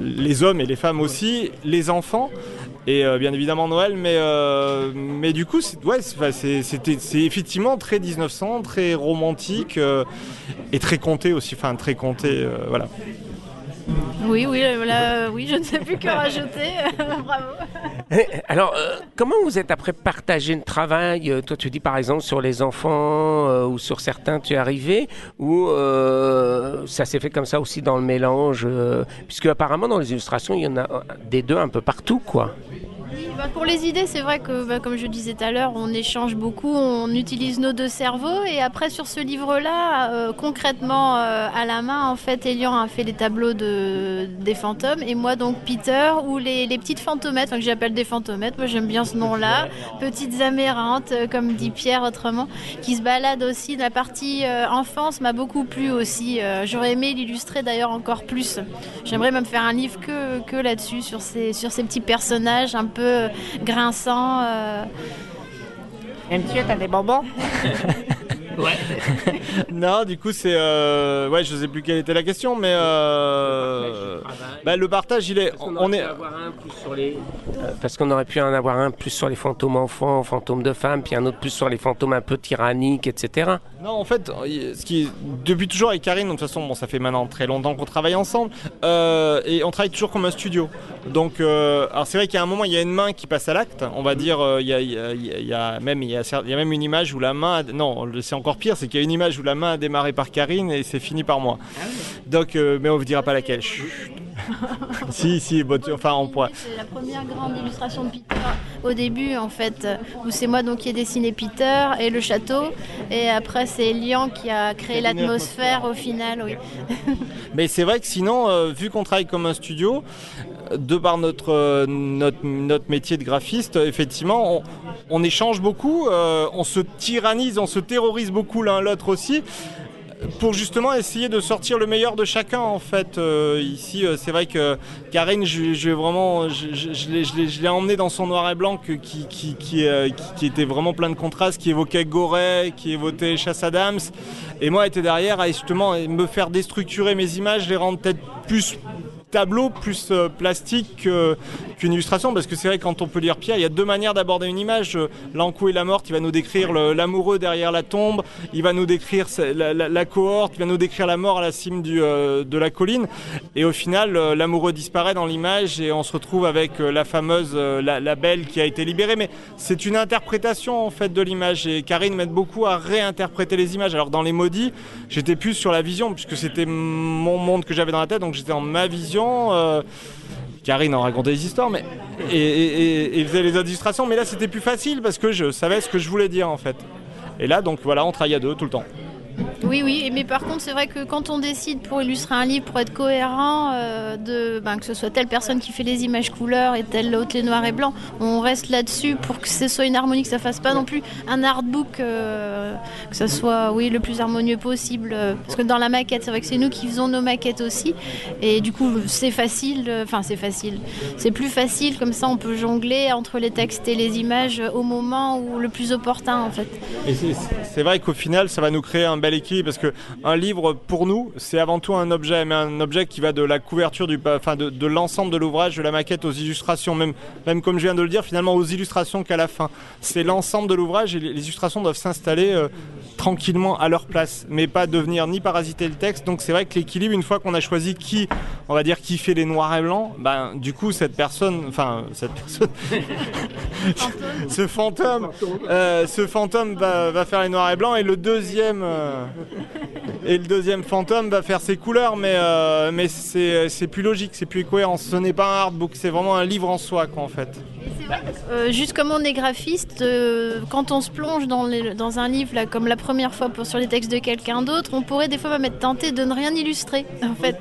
S9: les hommes et les femmes aussi, les enfants. Et euh, bien évidemment Noël, mais, euh, mais du coup, c'est, ouais, effectivement très 1900, très romantique euh, et très compté aussi, enfin très compté, voilà.
S10: Oui, oui, euh, là, euh, oui, je ne sais plus que rajouter. Bravo.
S8: Eh, Alors, euh, comment vous êtes après partagé le travail Toi, tu dis par exemple sur les enfants ou sur certains, tu es arrivé ou ça s'est fait comme ça aussi dans le mélange Puisque apparemment dans les illustrations, il y en a des deux un peu partout, quoi.
S10: Bah, pour les idées, c'est vrai que, bah, comme je disais tout à l'heure, on échange beaucoup, on utilise nos deux cerveaux. Et après, sur ce livre-là, euh, concrètement, euh, à la main, en fait, Elian a fait les tableaux de, des fantômes. Et moi, donc, Peter, ou les, les petites fantomettes, enfin, que j'appelle des fantomettes, moi j'aime bien ce nom-là. Petites amérantes, euh, comme dit Pierre autrement, qui se baladent aussi. La partie euh, enfance m'a beaucoup plu aussi. J'aurais aimé l'illustrer d'ailleurs encore plus. J'aimerais même faire un livre que, que là-dessus, sur ces, sur ces petits personnages un peu grinçants. euh.
S7: Monsieur, t'as des bonbons?
S9: Non, du coup, c'est. euh, ouais, je sais plus quelle était la question, mais. euh, bah, le partage, il est. On est.
S8: Euh, Parce qu'on aurait pu en avoir un plus sur les fantômes enfants, fantômes de femmes, puis un autre plus sur les fantômes un peu tyranniques, etc.
S9: Non, en fait, il- ce qui, depuis toujours avec Karine, de toute façon, bon, ça fait maintenant très longtemps qu'on travaille ensemble, euh, et on travaille toujours comme un studio. Donc, euh, alors c'est vrai qu'il y a un moment, il y a une main qui passe à l'acte. On va dire, euh, il y, a, il y a- il y a même, il y a, il y a même une image où la main, a- non, le- c'est encore pire, c'est qu'il y a une image où la main a démarré par Karine et c'est fini par moi. Donc, euh, mais on vous dira pas laquelle. Chut. si, si, bon, enfin, on pourra.
S10: C'est la première grande illustration de Peter au début, en fait, euh, où c'est moi donc qui ai dessiné Peter et le château. Et après, c'est Elian qui a créé l'atmosphère au final, oui.
S9: Mais c'est vrai que sinon, euh, vu qu'on travaille comme un studio, de par notre, métier de graphiste, effectivement, on, échange beaucoup, euh, on se tyrannise, on se terrorise beaucoup l'un l'autre aussi. Pour justement essayer de sortir le meilleur de chacun en fait. Euh, ici, euh, c'est vrai que Karine, je, l'ai- emmené dans son noir et blanc qui, était vraiment plein de contrastes, qui évoquait Goret, qui évoquait Chasse Adams. Et moi, était derrière à justement me faire déstructurer mes images, les rendre peut-être plus tableau plus euh, plastique que- qu'une illustration parce que c'est vrai quand on peut lire Pierre il y a deux manières d'aborder une image. L'encou et la morte il va nous décrire l'amoureux derrière la tombe il va nous décrire la, cohorte il va nous décrire la mort à la cime euh, de la colline. Et au final euh, l'amoureux disparaît dans l'image et on se retrouve avec la fameuse la, la belle qui a été libérée. Mais c'est une interprétation en fait de l'image et Karine m'aide beaucoup à réinterpréter les images. Alors dans les maudits j'étais plus sur la vision puisque c'était mon monde que j'avais dans la tête donc j'étais en ma vision euh, Karine en racontait des histoires mais, et- et faisait les illustrations mais là c'était plus facile parce que je savais ce que je voulais dire en fait. Et là donc voilà on travaille à deux tout le temps
S10: Oui, oui, mais par contre, c'est vrai que quand on décide pour illustrer un livre, pour être cohérent, euh, de, ben, que ce soit telle personne qui fait les images couleurs et telle autre les noirs et blancs, on reste là-dessus pour que ce soit une harmonie, que ça fasse pas non plus un artbook, euh, que ça soit oui, le plus harmonieux possible. parce que dans la maquette, c'est vrai que c'est nous qui faisons nos maquettes aussi. Et du coup, c'est facile, euh, enfin, c'est facile. C'est plus facile, comme ça, on peut jongler entre les textes et les images au moment où le plus opportun, en fait.
S9: C'est vrai qu'au final, ça va nous créer un bel bel équilibre parce que un livre pour nous c'est avant tout un objet, mais un objet qui va de la couverture du, enfin de, l'ensemble de l'ouvrage, de la maquette aux illustrations, même, même comme je viens de le dire, finalement aux illustrations qu'à la fin. C'est l'ensemble de l'ouvrage et les, illustrations doivent s'installer euh, tranquillement à leur place, mais pas devenir ni parasiter le texte. Donc c'est vrai que l'équilibre, une fois qu'on a choisi qui, on va dire, qui fait les noirs et blancs, ben du coup cette personne, enfin cette personne, ce fantôme, euh, ce fantôme va, va faire les noirs et blancs et le deuxième euh, et le deuxième fantôme va faire ses couleurs, mais euh, mais c'est plus logique, c'est plus cohérent. Ce n'est pas un artbook, c'est vraiment un livre en soi, quoi, en fait.
S10: Euh, juste comme on est graphiste, euh, quand on se plonge dans, dans un livre, là, comme la première fois pour, sur les textes de quelqu'un d'autre, on pourrait des fois même être tenté de ne rien illustrer. En fait,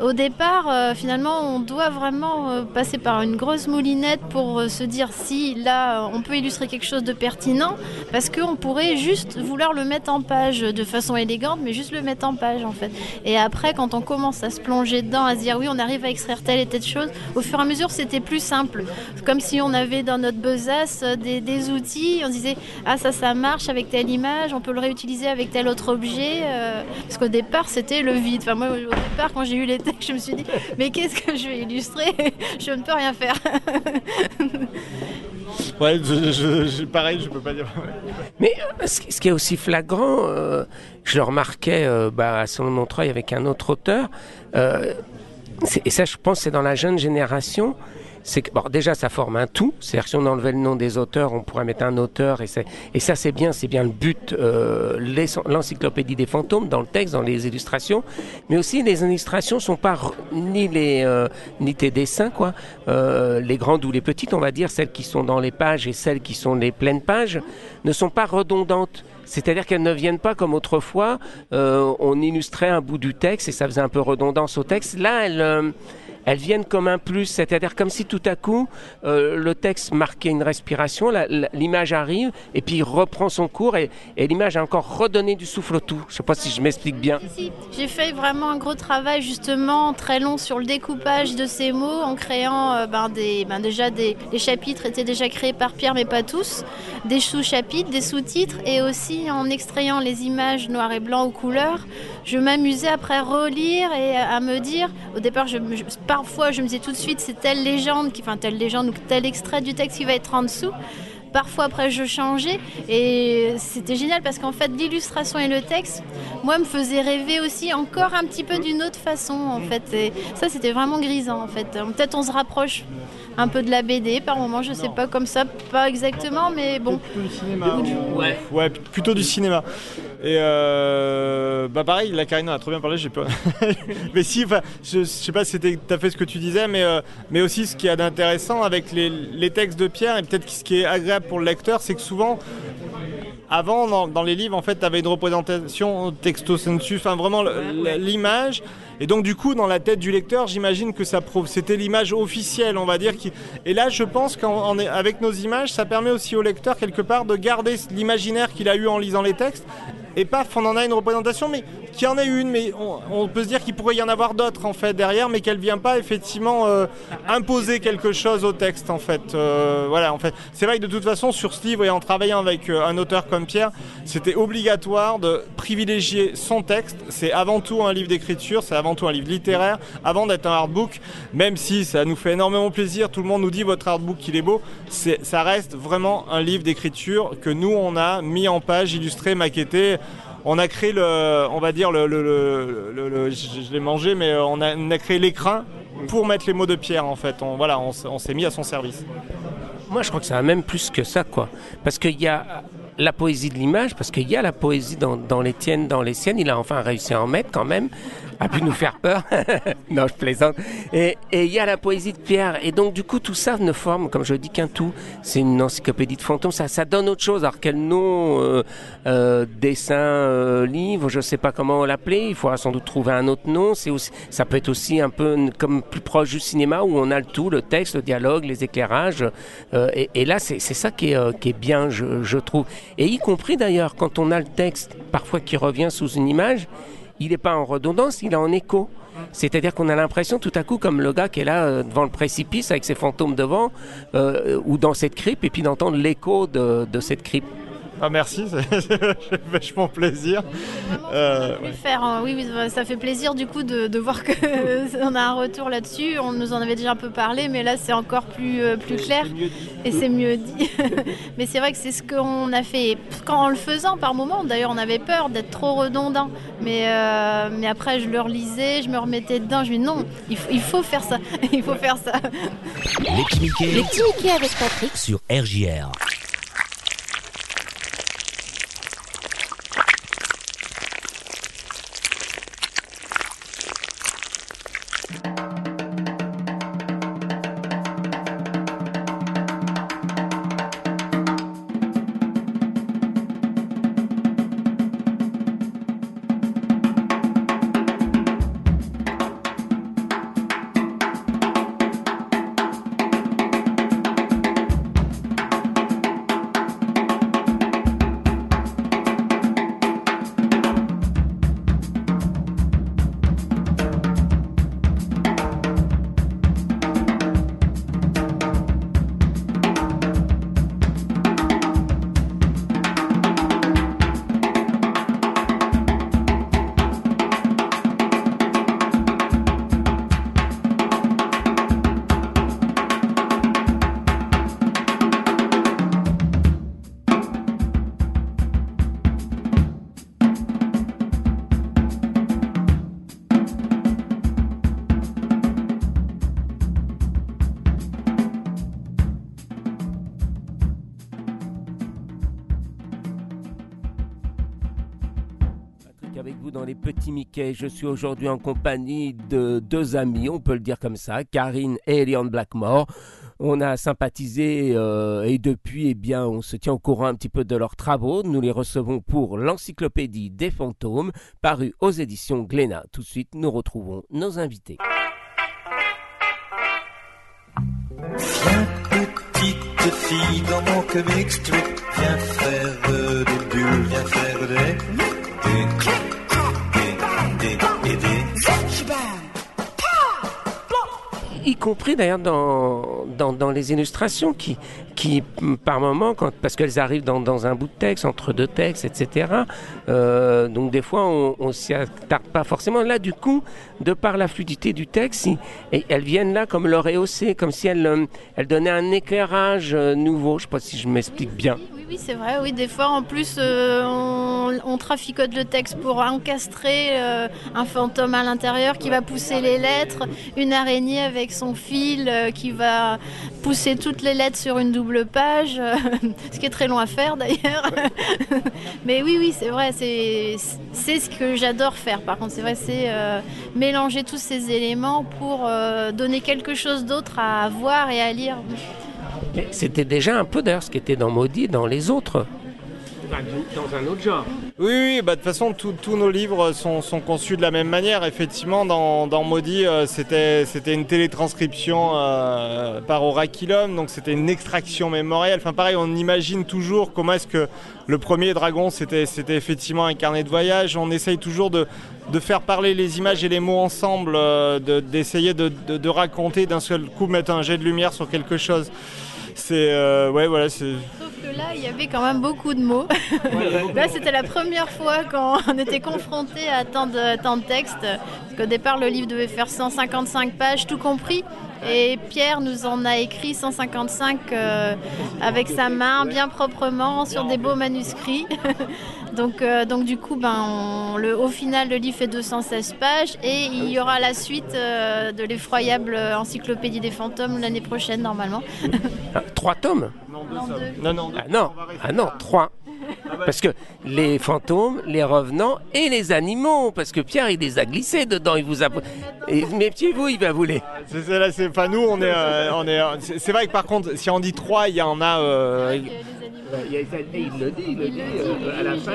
S10: au départ, finalement, on doit vraiment passer par une grosse moulinette pour se dire si là, on peut illustrer quelque chose de pertinent, parce qu'on pourrait juste vouloir le mettre en page façon élégante, mais juste le mettre en page en fait. Et après, quand on commence à se plonger dedans, à se dire oui, on arrive à extraire telle et telle chose, au fur et à mesure, c'était plus simple. Comme si on avait dans notre besace euh, des, des outils, on disait ah ça ça marche avec telle image, on peut le réutiliser avec tel autre objet. euh, parce qu'au départ, c'était le vide. Enfin moi, au départ, quand j'ai eu les textes, je me suis dit mais qu'est-ce que je vais illustrer? Je ne peux rien faire.
S9: Ouais, je, pareil, je peux pas dire.
S8: Mais euh, ce qui est aussi flagrant, euh, je le remarquais euh, bah, à de Montreuil avec un autre auteur, et ça je pense c'est dans la jeune génération, c'est que bon, déjà ça forme un tout, c'est-à-dire si on enlevait le nom des auteurs, on pourrait mettre un auteur, et, et ça c'est bien, c'est bien le but, euh, l'encyclopédie des fantômes dans le texte, dans les illustrations, mais aussi les illustrations sont pas ni les euh, ni tes dessins quoi, euh, les grandes ou les petites, on va dire celles qui sont dans les pages et celles qui sont les pleines pages, ne sont pas redondantes. C'est-à-dire qu'elles ne viennent pas comme autrefois, euh, on illustrait un bout du texte et ça faisait un peu redondance au texte. Là, elles, euh, elles viennent comme un plus, c'est-à-dire comme si tout à coup euh, le texte marquait une respiration, l'image arrive et puis il reprend son cours et, l'image a encore redonné du souffle au tout. Je sais pas si je m'explique bien.
S10: J'ai fait vraiment un gros travail justement très long sur le découpage de ces mots en créant euh, ben, ben, déjà des chapitres étaient déjà créés par Pierre mais pas tous, des sous-chapitres, des sous-titres et aussi en extrayant les images noir et blanc ou couleur. Je m'amusais après à relire et à me dire, au départ je, je- parfois je me disais tout de suite c'est telle légende, qui, enfin telle légende ou tel extrait du texte qui va être en dessous. Parfois après je changeais et c'était génial parce qu'en fait l'illustration et le texte, moi me faisaient rêver aussi encore un petit peu d'une autre façon en fait. Et ça c'était vraiment grisant en fait. Peut-être on se rapproche un peu de la BD par moment, je sais pas comme ça, pas exactement mais bon.
S9: Plutôt du cinéma. Ouais. ouais, plutôt du cinéma. Et euh, bah pareil, la Karina a trop bien parlé, j'ai pas. mais si, enfin, je, je sais pas si c'était tout à fait ce que tu disais, mais, euh, mais aussi ce qu'il y a d'intéressant avec les, les textes de Pierre, et peut-être ce qui est agréable pour le lecteur, c'est que souvent, avant, dans, dans les livres, en fait, tu avais une représentation texto sensu, enfin vraiment l'image. Et donc, du coup, dans la tête du lecteur, j'imagine que ça prouve. C'était l'image officielle, on va dire. Et là, je pense qu'avec nos images, ça permet aussi au lecteur, quelque part, de garder l'imaginaire qu'il a eu en lisant les textes. Et paf, on en a une représentation, mais qui en est une, mais on, peut se dire qu'il pourrait y en avoir d'autres en fait derrière, mais qu'elle vient pas effectivement euh, imposer quelque chose au texte en fait. Euh, voilà, en fait, c'est vrai que de toute façon sur ce livre et en travaillant avec euh, un auteur comme Pierre, c'était obligatoire de privilégier son texte. C'est avant tout un livre d'écriture, c'est avant tout un livre littéraire, avant d'être un artbook. Même si ça nous fait énormément plaisir, tout le monde nous dit votre artbook il est beau, c'est, ça reste vraiment un livre d'écriture que nous on a mis en page, illustré, maquetté on a créé le, on va dire le, le- je, l'ai mangé, mais euh, on a, créé l'écrin pour mettre les mots de Pierre en fait. On, voilà, on, on s'est mis à son service.
S8: Moi, je crois que ça a même plus que ça, quoi. Parce qu'il y a la poésie de l'image, parce qu'il y a la poésie dans, dans les tiennes, dans les siennes. Il a enfin réussi à en mettre quand même, a pu nous faire peur. non, je plaisante. Et et il y a la poésie de Pierre. Et donc, du coup, tout ça ne forme, comme je dis, qu'un tout. C'est une encyclopédie de fantômes. Ça, ça donne autre chose. Alors, quel nom, euh, euh, dessin, euh, livre, je sais pas comment l'appeler. Il faudra sans doute trouver un autre nom. C'est aussi, ça peut être aussi un peu comme plus proche du cinéma où on a le tout, le texte, le dialogue, les éclairages. Euh, et, et là, c'est c'est ça qui est, euh, qui est bien, je, je trouve. Et y compris d'ailleurs, quand on a le texte, parfois qui revient sous une image, il n'est pas en redondance, il est en écho. C'est-à-dire qu'on a l'impression tout à coup, comme le gars qui est là euh, devant le précipice avec ses fantômes devant, euh, ou dans cette crypte, et puis d'entendre l'écho de, de cette crypte.
S9: Ah, merci, c'est vachement plaisir. Euh, ouais.
S10: Faire, hein. oui, ça fait plaisir du coup de, de voir que on a un retour là-dessus. On nous en avait déjà un peu parlé, mais là c'est encore plus, euh, plus clair et c'est mieux dit. mais c'est vrai que c'est ce qu'on a fait quand en le faisant par moment. D'ailleurs, on avait peur d'être trop redondant, mais, euh, mais après je le relisais, je me remettais dedans. Je me dis non, il faut, il faut faire ça, il faut faire ça.
S6: Les Mickey
S2: avec Patrick.
S6: sur RJR.
S8: Je suis aujourd'hui en compagnie de deux amis, on peut le dire comme ça, Karine et Eliane Blackmore. On a sympathisé euh, et depuis, eh on se tient au courant un petit peu de leurs travaux. Nous les recevons pour l'encyclopédie des fantômes, parue aux éditions Glénat. Tout de suite, nous retrouvons nos invités. Y compris d'ailleurs dans, dans, dans les illustrations qui, qui par moment, quand, parce qu'elles arrivent dans, dans un bout de texte, entre deux textes, etc. euh, donc des fois, on, on s'y attarde pas forcément. Là, du coup, de par la fluidité du texte, et elles viennent là comme leur rehaussé, comme si elles, euh, elles donnaient un éclairage euh, nouveau. Je sais pas si je m'explique bien.
S10: Oui, c'est vrai. Oui, des fois, en plus, on, on traficote le texte pour encastrer un fantôme à l'intérieur qui va pousser les lettres, une araignée avec son fil euh, qui va pousser toutes les lettres sur une double page, euh, ce qui est très long à faire d'ailleurs. Mais oui, oui, c'est vrai. C'est ce que j'adore faire. Par contre, c'est vrai, c'est euh, mélanger tous ces éléments pour donner quelque chose d'autre à voir et à lire.
S8: C'était déjà un peu d'ailleurs ce qui était dans Maudit, dans les autres. Dans un autre genre.
S9: Oui, bah, de toute façon, tous nos livres sont, conçus de la même manière. Effectivement, dans, Maudit, euh, c'était une télétranscription euh, par Oraculum, donc c'était une extraction mémorielle. Enfin, pareil, on imagine toujours comment est-ce que le premier dragon, c'était effectivement un carnet de voyage. On essaye toujours de, faire parler les images et les mots ensemble, euh, de- d'essayer de, de- de raconter d'un seul coup, mettre un jet de lumière sur quelque chose. C'est. euh, ouais, voilà, c'est.
S10: Sauf que là, il y avait quand même beaucoup de mots. là, c'était la première fois qu'on était confronté à tant de, tant de textes. Parce qu'au départ, le livre devait faire 155 pages, tout compris. Et Pierre nous en a écrit 155 euh, avec sa main, bien proprement, sur des beaux manuscrits. donc, euh, donc du coup, ben, on- le, au final, le livre fait 216 pages et il y aura la suite euh, de l'effroyable encyclopédie des fantômes l'année prochaine, normalement.
S8: Ah, Trois tomes
S9: Non,
S10: Non, deux.
S9: Non, non,
S8: Ah non, ah non, trois. Parce que les fantômes, les revenants et les animaux, parce que Pierre il les a glissés dedans, il vous a. Méfiez-vous, il va vous les.
S9: C'est, c'est là, c'est, enfin, nous, on est, euh, on est, euh, c'est, c'est vrai que par contre, si on dit 3, il y en a. euh,
S8: Il le dit, il le dit à la fin.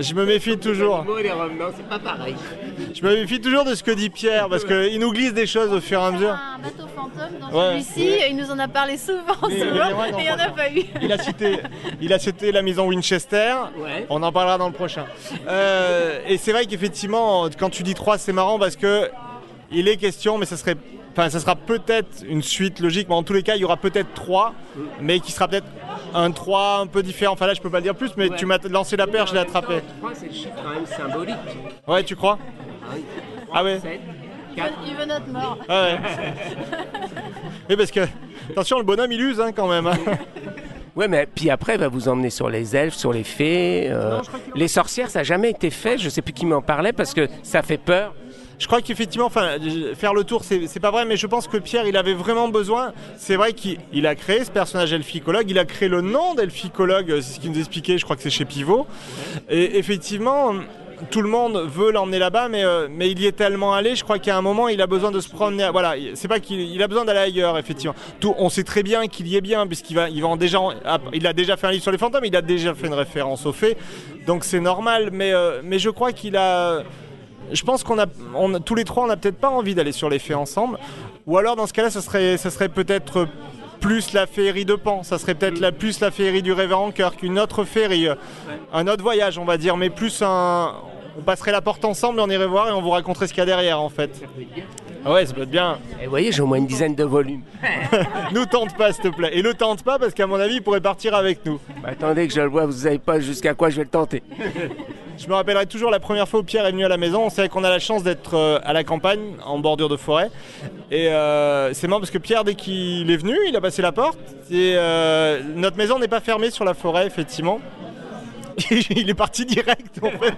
S9: je me méfie toujours.
S8: et les revenants, c'est pas pareil.
S9: Je me méfie toujours de ce que dit Pierre parce qu'il nous glisse des choses au fur et à mesure.
S10: un bateau fantôme dans
S9: Ouais.
S10: celui-ci, il nous en a parlé souvent, souvent, et il n'y en a pas eu.
S9: Il a cité, il a cité la maison Winchester.
S8: Ouais.
S9: On en parlera dans le prochain. Euh, et c'est vrai qu'effectivement, quand tu dis 3, c'est marrant parce que il est question, mais ça serait. Enfin, ça sera peut-être une suite logique, mais en tous les cas, il y aura peut-être 3, mais qui sera peut-être un 3 un peu différent. Enfin là, je peux pas le dire plus, mais tu m'as lancé la perche, je l'ai attrapé.
S8: C'est le chiffre quand même symbolique.
S9: Ouais, tu crois? Ah ouais
S10: Il veut notre mort.
S9: Ah ouais. Oui, parce que, attention, le bonhomme il use hein, quand même.
S8: Ouais, mais puis après, va vous emmener sur les elfes, sur les fées. euh, les sorcières, ça n'a jamais été fait. Je sais plus qui m'en parlait parce que ça fait peur.
S9: Je crois qu'effectivement, enfin, faire le tour, c'est pas vrai, mais je pense que Pierre, il avait vraiment besoin. C'est vrai qu'il il a créé ce personnage elficologue, il a créé le nom d'elficologue, c'est ce qu'il nous expliquait, je crois que c'est chez Pivot. Et effectivement, tout le monde veut l'emmener là-bas, mais, euh, mais il y est tellement allé, je crois qu'à un moment, il a besoin de se promener. Voilà, c'est pas qu'il il a besoin d'aller ailleurs, effectivement. On sait très bien qu'il y est bien, puisqu'il va, ah, il a déjà fait un livre sur les fantômes, il a déjà fait une référence aux fées, donc c'est normal, mais, euh, je crois qu'il a. Je pense qu'on a, tous les trois, on n'a peut-être pas envie d'aller sur les fées ensemble. Ou alors, dans ce cas-là, serait, ça serait peut-être plus la féerie de Pan. Ça serait peut-être la, plus la féerie du révérend cœur qu'une autre féerie. Un autre voyage, on va dire, mais plus un. On passerait la porte ensemble, on irait voir et on vous raconterait ce qu'il y a derrière, en fait. Ah ouais, ça peut être bien.
S8: Et vous voyez, j'ai au moins une dizaine de volumes.
S9: nous tente pas, s'il te plaît. Et le tente pas, parce qu'à mon avis, il pourrait partir avec nous.
S8: Bah, attendez que je le vois, vous savez pas jusqu'à quoi je vais le tenter.
S9: Je me rappellerai toujours la première fois où Pierre est venu à la maison. On sait qu'on a la chance d'être euh, à la campagne, en bordure de forêt. Et euh, c'est marrant parce que Pierre, dès qu'il est venu, il a passé la porte. Et euh, notre maison n'est pas fermée sur la forêt, effectivement. il est parti direct en fait.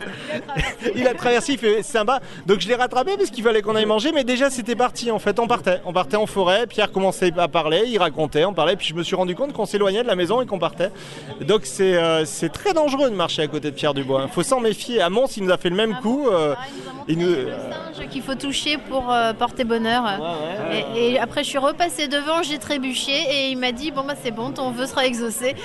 S9: Il a traversé, il fait c'est sympa. Donc je l'ai rattrapé parce qu'il fallait qu'on aille manger, mais déjà c'était parti en fait. On partait, on partait en forêt. Pierre commençait à parler, il racontait, on parlait. Puis je me suis rendu compte qu'on s'éloignait de la maison et qu'on partait. Donc c'est euh, c'est très dangereux de marcher à côté de Pierre Dubois. Il faut s'en méfier. À Mons, il nous a fait le même coup. euh, il nous-
S10: singe qu'il faut toucher pour euh, porter bonheur. Et, et après, je suis repassée devant, j'ai trébuché et il m'a dit Bon, bah c'est bon, ton vœu sera exaucé.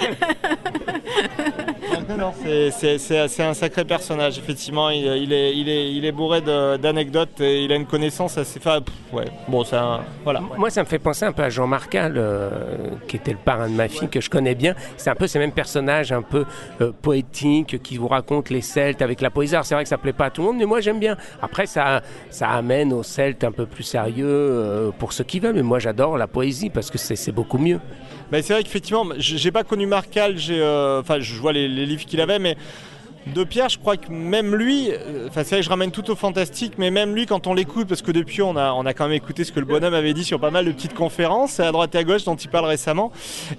S9: Non, non, c'est- un sacré personnage, effectivement. Il, il est, il, est, il est bourré d'anecdotes et il a une connaissance assez. Enfin, ouais. Bon, un. Voilà.
S8: Moi, ça me fait penser un peu à Jean Marcal, euh, qui était le parrain de ma fille, que je connais bien. C'est un peu ces mêmes personnages, un peu euh, poétiques, qui vous racontent les Celtes avec la poésie. Alors, c'est vrai que ça plaît pas à tout le monde, mais moi, j'aime bien. Après, ça, ça amène aux Celtes un peu plus sérieux euh, pour ceux qui veulent. Mais moi, j'adore la poésie parce que c'est beaucoup mieux.
S9: Mais c'est vrai qu'effectivement, j'ai pas connu Marcal, enfin, je vois les, les livres qu'il avait, mais de Pierre, je crois que même lui, euh, enfin, c'est vrai que je ramène tout au fantastique, mais même lui, quand on l'écoute, parce que depuis, on a, on a quand même écouté ce que le bonhomme avait dit sur pas mal de petites conférences, à droite et à gauche, dont il parle récemment.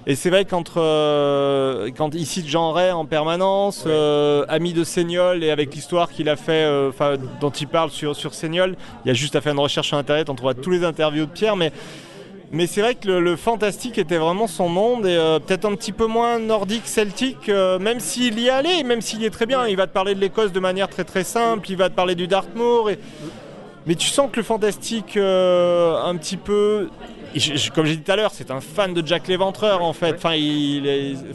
S9: Et c'est vrai qu'entre, euh, quand il cite Jean Ray en permanence, euh, ami de Seignol, et avec l'histoire qu'il a fait, euh, enfin, dont il parle sur, sur Seignol, il y a juste à faire une recherche sur Internet, on trouvera tous les interviews de Pierre, mais mais c'est vrai que le, fantastique était vraiment son monde et euh, peut-être un petit peu moins nordique, celtique, euh, même s'il y allait, même s'il y est très bien. Il va te parler de l'Écosse de manière très très simple, il va te parler du Dartmoor. Mais tu sens que le fantastique, euh, un petit peu. comme j'ai dit tout à l'heure, c'est un fan de Jack l'Éventreur en fait. Enfin,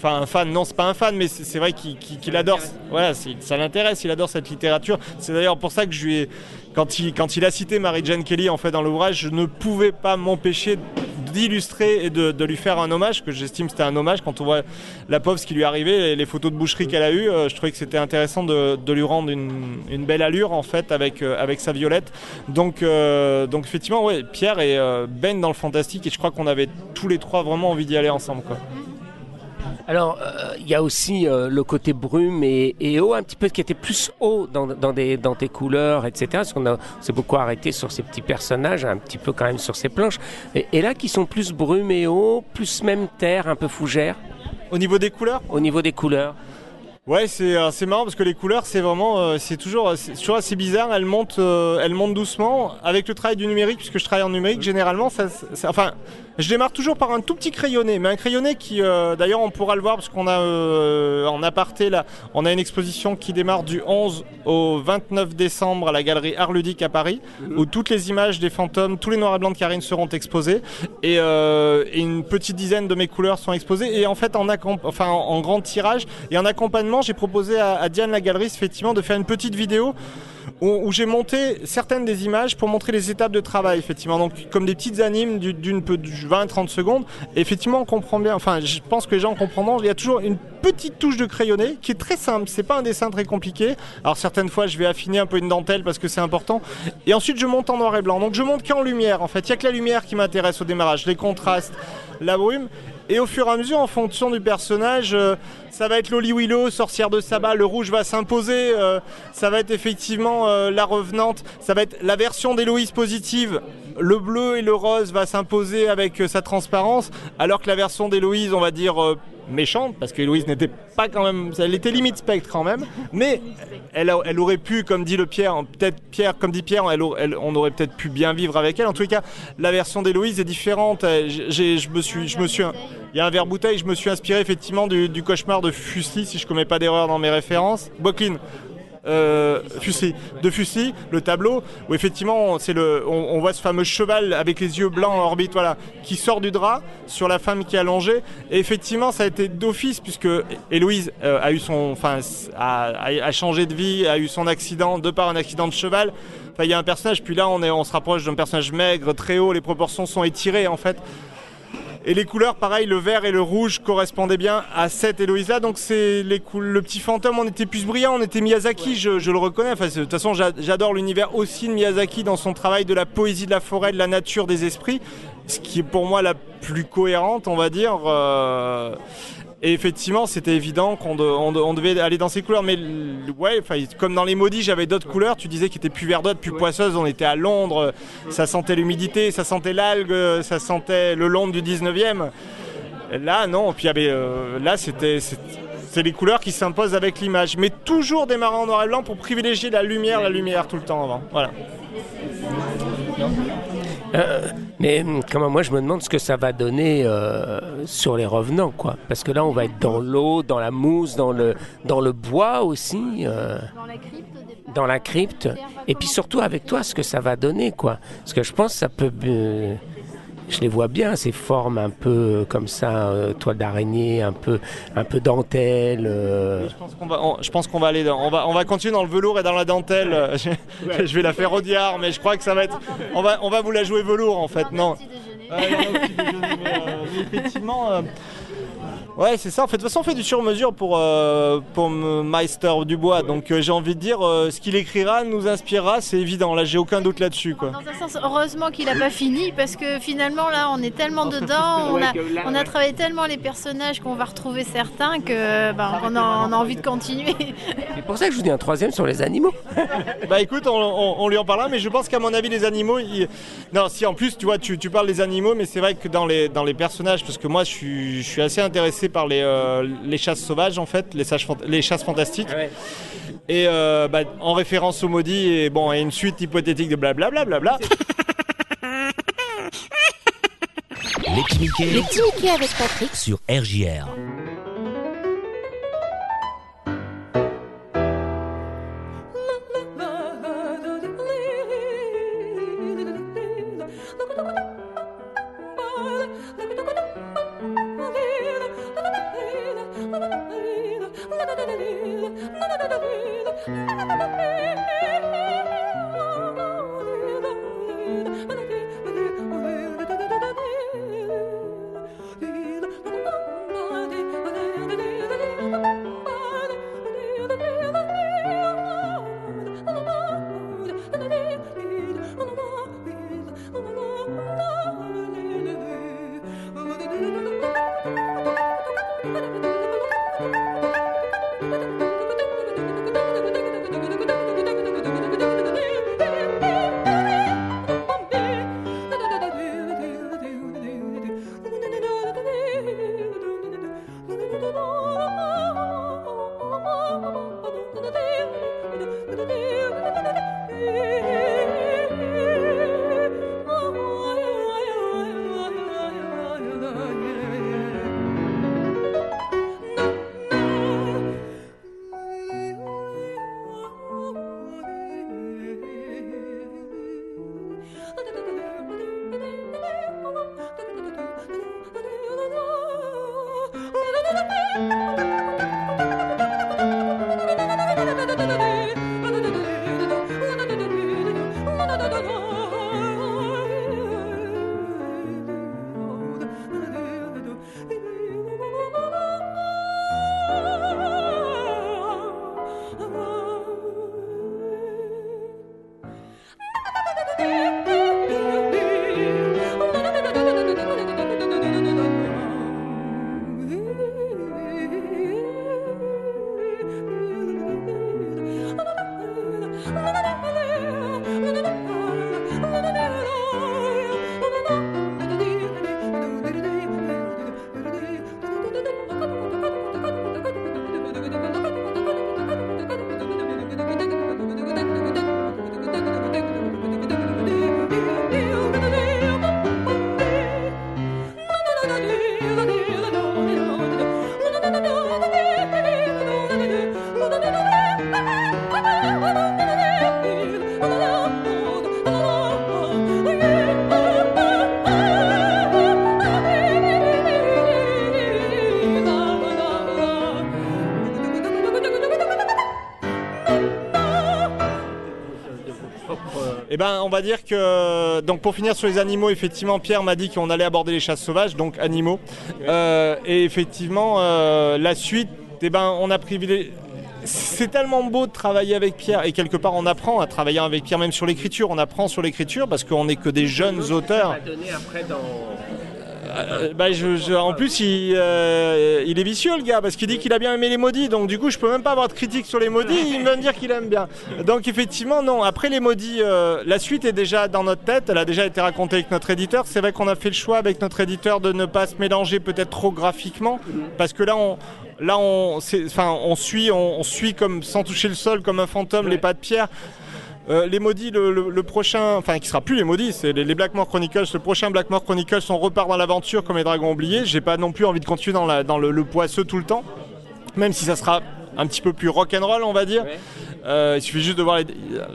S9: un fan, non, c'est pas un fan, mais c'est vrai qu'il adore. Voilà, ça l'intéresse, il adore cette littérature. C'est d'ailleurs pour ça que je lui ai, quand il, a cité Mary Jane Kelly en fait dans l'ouvrage, je ne pouvais pas m'empêcher d'illustrer et de, lui faire un hommage, que j'estime c'était un hommage quand on voit la pauvre ce qui lui est arrivé, les, photos de boucherie qu'elle a eues, euh, je trouvais que c'était intéressant de, lui rendre une, belle allure en fait avec, euh, sa violette. Donc, euh, donc effectivement, ouais, Pierre et Ben dans le fantastique et je crois qu'on avait tous les trois vraiment envie d'y aller ensemble.
S8: Alors, euh, il y a aussi euh, le côté brume et, et eau, un petit peu qui était plus haut dans, dans, des, dans tes couleurs, etc. Parce qu'on s'est beaucoup arrêté sur ces petits personnages, un petit peu quand même sur ces planches. Et, et là, qui sont plus brume et eau, plus même terre, un peu fougère.
S9: Au niveau des couleurs?
S8: Au niveau des couleurs.
S9: Ouais, c'est euh, c'est marrant parce que les couleurs, c'est vraiment, euh, c'est toujours, c'est toujours assez bizarre. Elles montent, elles montent doucement. Avec le travail du numérique, puisque je travaille en numérique, généralement, ça, ça- enfin, je démarre toujours par un tout petit crayonné, mais un crayonné qui, euh, d'ailleurs, on pourra le voir parce qu'on a euh, en aparté là, on a une exposition qui démarre du 11 au 29 décembre à la galerie Art Ludique à Paris, où toutes les images des fantômes, tous les noirs et blancs de Karine seront exposés, et, euh, et une petite dizaine de mes couleurs sont exposées. Et en fait, en, enfin, en, en grand tirage et en accompagnement, j'ai proposé à, à Diane la galeriste effectivement de faire une petite vidéo où, j'ai monté certaines des images pour montrer les étapes de travail, effectivement. Donc, comme des petites animes du- d'une peu de 20-30 secondes. Effectivement, on comprend bien, enfin, je pense que les gens comprendront. Il y a toujours une petite touche de crayonné qui est très simple. C'est pas un dessin très compliqué. Alors, certaines fois, je vais affiner un peu une dentelle parce que c'est important. Et ensuite, je monte en noir et blanc. Donc, je monte qu'en lumière, en fait. Il y a que la lumière qui m'intéresse au démarrage, les contrastes, la brume. Et au fur et à mesure, en fonction du personnage, euh, ça va être Loli Willow, sorcière de sabbat, le rouge va s'imposer. euh, ça va être effectivement euh, la revenante. Ça va être la version d'Héloïse positive. Le bleu et le rose va s'imposer avec sa transparence, alors que la version d'Héloïse, on va dire méchante, parce qu'Héloïse n'était pas quand même, elle était limite spectre quand même, mais elle, elle aurait pu, comme dit le Pierre, peut-être Pierre, comme dit Pierre, elle, on aurait peut-être pu bien vivre avec elle. En les cas, la version d'Héloïse est différente. Euh, je me suis, je me suis, il y a un verre bouteille, je me suis inspiré effectivement du, du cauchemar de Fusli, si je commets pas d'erreur dans mes références. Bocklin. Euh, Fusli, de Fusli, le tableau où effectivement c'est le, on, on voit ce fameux cheval avec les yeux blancs en orbite, voilà, qui sort du drap sur la femme qui est allongée. Et effectivement, ça a été d'office puisque Héloïse euh, a eu son, enfin, a- a changé de vie, a eu son accident de par un accident de cheval. Enfin, il y a un personnage, puis là on est, on se rapproche d'un personnage maigre, très haut, les proportions sont étirées en fait. Et les couleurs, pareil, le vert et le rouge correspondaient bien à cette Héloïse-là. Donc c'est les le petit fantôme, on était plus brillant, on était Miyazaki, je, je le reconnais. Enfin, de toute façon, j'a- j'adore l'univers aussi de Miyazaki dans son travail de la poésie de la forêt, de la nature, des esprits, ce qui est pour moi la plus cohérente, on va dire. euh, Et effectivement, c'était évident qu'on de- on de- on devait aller dans ces couleurs. Mais ouais, comme dans les maudits, j'avais d'autres couleurs. Tu disais qu'il était plus verdotte, plus poisseuse. On était à Londres, ça sentait l'humidité, ça sentait l'algue, ça sentait le Londres du 19e. Là, non. Puis avait, euh, là, c'était. c'est- C'est les couleurs qui s'imposent avec l'image, mais toujours démarrer en noir et blanc pour privilégier la lumière, la lumière tout le temps avant. Voilà.
S8: Euh, mais hum, comment moi je me demande ce que ça va donner euh, sur les revenants quoi. Parce que là on va être dans l'eau dans la mousse dans le dans le bois aussi euh,
S10: Dans la crypte
S8: dans la crypte. Et puis surtout avec toi ce que ça va donner quoi. Parce que je pense que ça peut euh, je les vois bien ces formes un peu comme ça euh, toile d'araignée un peu un peu dentelle euh,
S9: Je pense qu'on va, on- je pense qu'on va aller, dans- on va, on va continuer dans le velours et dans la dentelle. Euh, Je, je vais la faire au diard, mais je crois que ça va être, on va, on va vous la jouer velours en fait, non. Euh, effectivement. Ouais, c'est ça. En fait, de toute façon, on fait du sur-mesure pour, euh, pour Meister Dubois. Donc, euh, j'ai envie de dire, euh, ce qu'il écrira nous inspirera, c'est évident. Là, j'ai aucun doute là-dessus. Quoi.
S10: Dans un sens, heureusement qu'il n'a pas fini parce que finalement là on est tellement dedans, on a, on a travaillé tellement les personnages qu'on va retrouver certains que ben, on, a, on a envie de continuer.
S8: c'est pour ça que je vous dis un troisième sur les animaux
S9: Bah écoute, on, on- on lui en parlera, mais je pense qu'à mon avis, les animaux. ils- Non, si en plus, tu vois, tu, tu parles des animaux, mais c'est vrai que dans les, dans les personnages, parce que moi, je suis, je suis assez intéressé par les, euh, les chasses sauvages, en fait, les, sages fant- les chasses fantastiques. Et euh, bah, en référence au maudit, et bon, et une suite hypothétique de blablabla. Bla,
S6: Les petits Mickey
S2: Les petits Mickey avec Patrick.
S6: sur RJR.
S9: Ben, on va dire que donc pour finir sur les animaux, effectivement, Pierre m'a dit qu'on allait aborder les chasses sauvages, donc animaux. Euh, et effectivement, euh, la suite, eh ben, on a privilégié. C'est tellement beau de travailler avec Pierre et quelque part on apprend à travailler avec Pierre même sur l'écriture. On apprend sur l'écriture parce qu'on n'est que des jeunes auteurs. Euh, bah, je- je- en plus, il, euh, il est vicieux le gars parce qu'il dit qu'il a bien aimé les maudits. Donc du coup, je peux même pas avoir de critique sur les maudits. Il va me dire qu'il aime bien. Donc effectivement, non. Après les maudits, euh, la suite est déjà dans notre tête. Elle a déjà été racontée avec notre éditeur. C'est vrai qu'on a fait le choix avec notre éditeur de ne pas se mélanger peut-être trop graphiquement parce que là, on Là, on, enfin, on suit, on, on suit comme sans toucher le sol, comme un fantôme, les pas de pierre. Euh, les maudits, le, prochain, enfin qui sera plus les maudits, c'est les, les Blackmore Chronicles. Le prochain Blackmore Chronicles, on repart dans l'aventure comme les dragons oubliés. J'ai pas non plus envie de continuer dans, la- dans le poisseux tout le temps, même si ça sera un petit peu plus rock'n'roll, on va dire. Euh, il suffit juste de voir. les-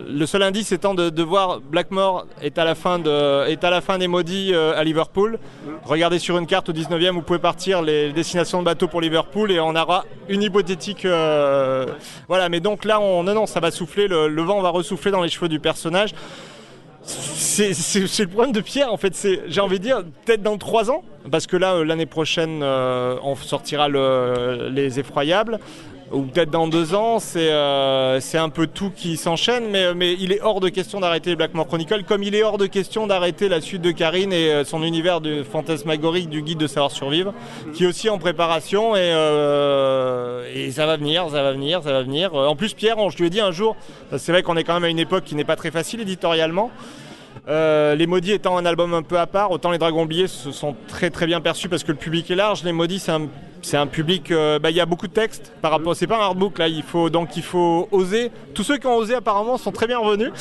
S9: Le seul indice étant de, de voir Blackmore est à la fin, de, est à la fin des maudits euh, à Liverpool. Regardez sur une carte au 19e, vous pouvez partir les destinations de bateau pour Liverpool et on aura une hypothétique. euh, voilà, mais donc là, on, non, non, ça va souffler, le, le vent va ressouffler dans les cheveux du personnage. C'est le problème de Pierre en fait, c'est j'ai envie de dire peut-être dans trois ans, parce que là l'année prochaine euh, on sortira le- les effroyables, ou peut-être dans deux ans, c'est euh, c'est un peu tout qui s'enchaîne, mais, mais il est hors de question d'arrêter les Blackmore Chronicles, comme il est hors de question d'arrêter la suite de Karine et euh, son univers de fantasmagorique du guide de savoir survivre, qui est aussi en préparation et, euh, et ça va venir, ça va venir, ça va venir. Euh, En plus Pierre, je lui ai dit un jour, c'est vrai qu'on est quand même à une époque qui n'est pas très facile éditorialement. Euh, les Maudits étant un album un peu à part, autant les Dragons oubliés se sont très très bien perçus parce que le public est large. Les Maudits, c'est un, c'est un public, euh, bah, il y a beaucoup de textes par rapport. C'est pas un hardbook là, il faut donc il faut oser. Tous ceux qui ont osé apparemment sont très bien revenus.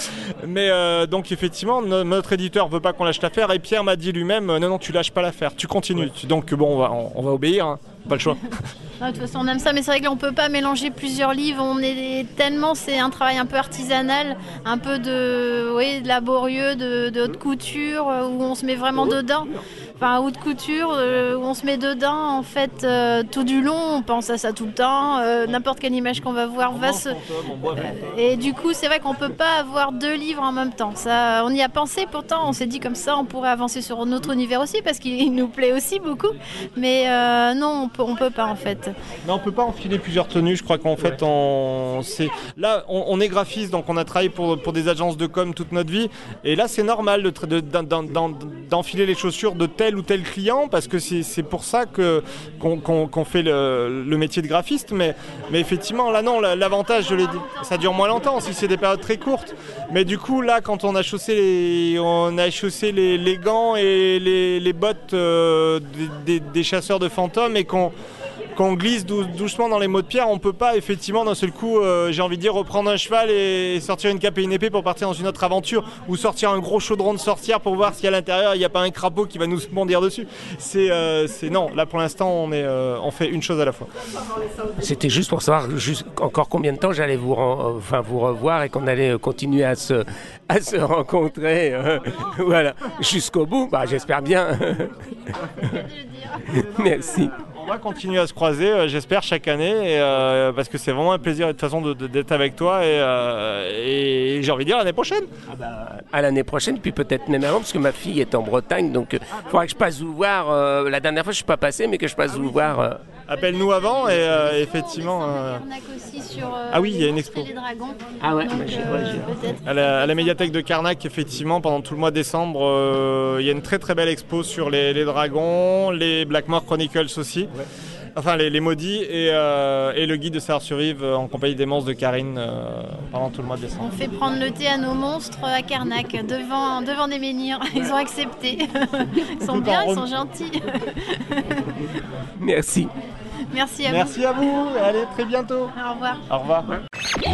S9: Mais euh, donc effectivement, no- notre éditeur veut pas qu'on lâche l'affaire et Pierre m'a dit lui-même, euh, non non, tu lâches pas l'affaire, tu continues. Donc bon, on va, on, on va obéir, hein. pas le choix.
S10: Non, de toute façon, on aime ça, mais c'est vrai que là, on peut pas mélanger plusieurs livres. On est tellement, c'est un travail un peu artisanal, un peu de, oui, de laborieux, de, de haute couture, où on se met vraiment dedans. Enfin, haute couture, euh, où on se met dedans, en fait, euh, tout du long, on pense à ça tout le temps. euh, N'importe quelle image qu'on va voir va se. Et du coup, c'est vrai qu'on peut pas avoir deux livres en même temps. Ça, on y a pensé, pourtant, on s'est dit comme ça, on pourrait avancer sur notre univers aussi, parce qu'il nous plaît aussi beaucoup. Mais euh, non, on peut, on peut pas, en fait.
S9: Mais on peut pas enfiler plusieurs tenues. Je crois qu'en fait, on, c'est là, on, on est graphiste, donc on a travaillé pour, pour des agences de com toute notre vie. Et là, c'est normal de tra- de- d'enfiler les chaussures de ou tel client parce que c'est pour ça qu'on fait le, métier de graphiste. Mais, effectivement, là, non, la- l'avantage, je l'ai dit, ça dure moins longtemps si c'est des périodes très courtes. Mais du coup, là, quand on a chaussé les, on a chaussé les, gants et les, bottes euh, des chasseurs de fantômes et qu'on qu'on glisse dou- doucement dans les mots de pierre, on peut pas effectivement d'un seul coup, euh, j'ai envie de dire, reprendre un cheval et sortir une cape et une épée pour partir dans une autre aventure, ou sortir un gros chaudron de sorcière pour voir si à l'intérieur il n'y a pas un crapaud qui va nous bondir dessus. C'est euh, non, là pour l'instant on est, euh, on fait une chose à la fois.
S8: C'était juste pour savoir juste encore combien de temps j'allais vous, ren- enfin, vous revoir et qu'on allait continuer à se, à se rencontrer. euh, voilà, jusqu'au bout. Bah, J'espère bien. Merci.
S9: On va continuer à se croiser, euh, j'espère, chaque année, et, euh, parce que c'est vraiment un plaisir de toute façon d'être avec toi, et, euh, et j'ai envie de dire l'année prochaine.
S8: À l'année prochaine, puis peut-être même avant, parce que ma fille est en Bretagne, donc il faudra que je passe vous voir. la dernière fois, je suis pas passé, mais que je passe vous voir.
S9: Appelle-nous avant, et euh, effectivement. euh,
S10: Carnac aussi sur euh,
S9: Ah oui, il y a une expo.
S10: les dragons.
S8: Ah ouais,
S10: Donc.
S9: À la, à la médiathèque de Carnac, effectivement, pendant tout le mois de décembre, euh, il y a une très très belle expo sur les, les dragons, les Blackmore Chronicles aussi. Enfin, les, les maudits et, euh, et le guide de savoir survivre euh, en compagnie des monstres de Karine euh, pendant tout le mois de décembre.
S10: On fait prendre le thé à nos monstres à Carnac, devant, devant des menhirs. Ils ont accepté. Ils sont bien, ils sont gentils.
S8: Merci.
S10: Merci à
S9: Merci à vous, allez, très bientôt.
S10: vous. Au revoir.
S9: Au revoir.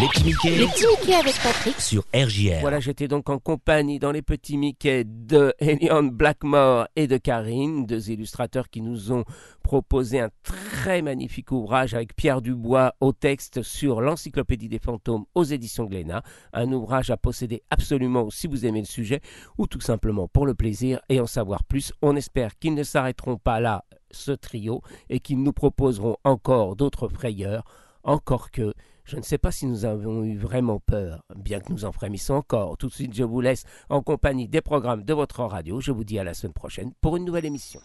S6: Les petits Mickey
S2: Les petits Mickey avec Patrick.
S6: sur RJR.
S8: Voilà, j'étais donc en compagnie dans les petits Mickey de Eliane Blackmore et de Karine, deux illustrateurs qui nous ont proposé un très magnifique ouvrage avec Pierre Dubois au texte sur l'encyclopédie des fantômes aux éditions Glénat. Un ouvrage à posséder absolument si vous aimez le sujet ou tout simplement pour le plaisir et en savoir plus. On espère qu'ils ne s'arrêteront pas là, ce trio, et qu'ils nous proposeront encore d'autres frayeurs, encore que Je ne sais pas si nous avons eu vraiment peur, bien que nous en frémissons encore. Tout de suite, je vous laisse en compagnie des programmes de votre radio. Je vous dis à la semaine prochaine pour une nouvelle émission.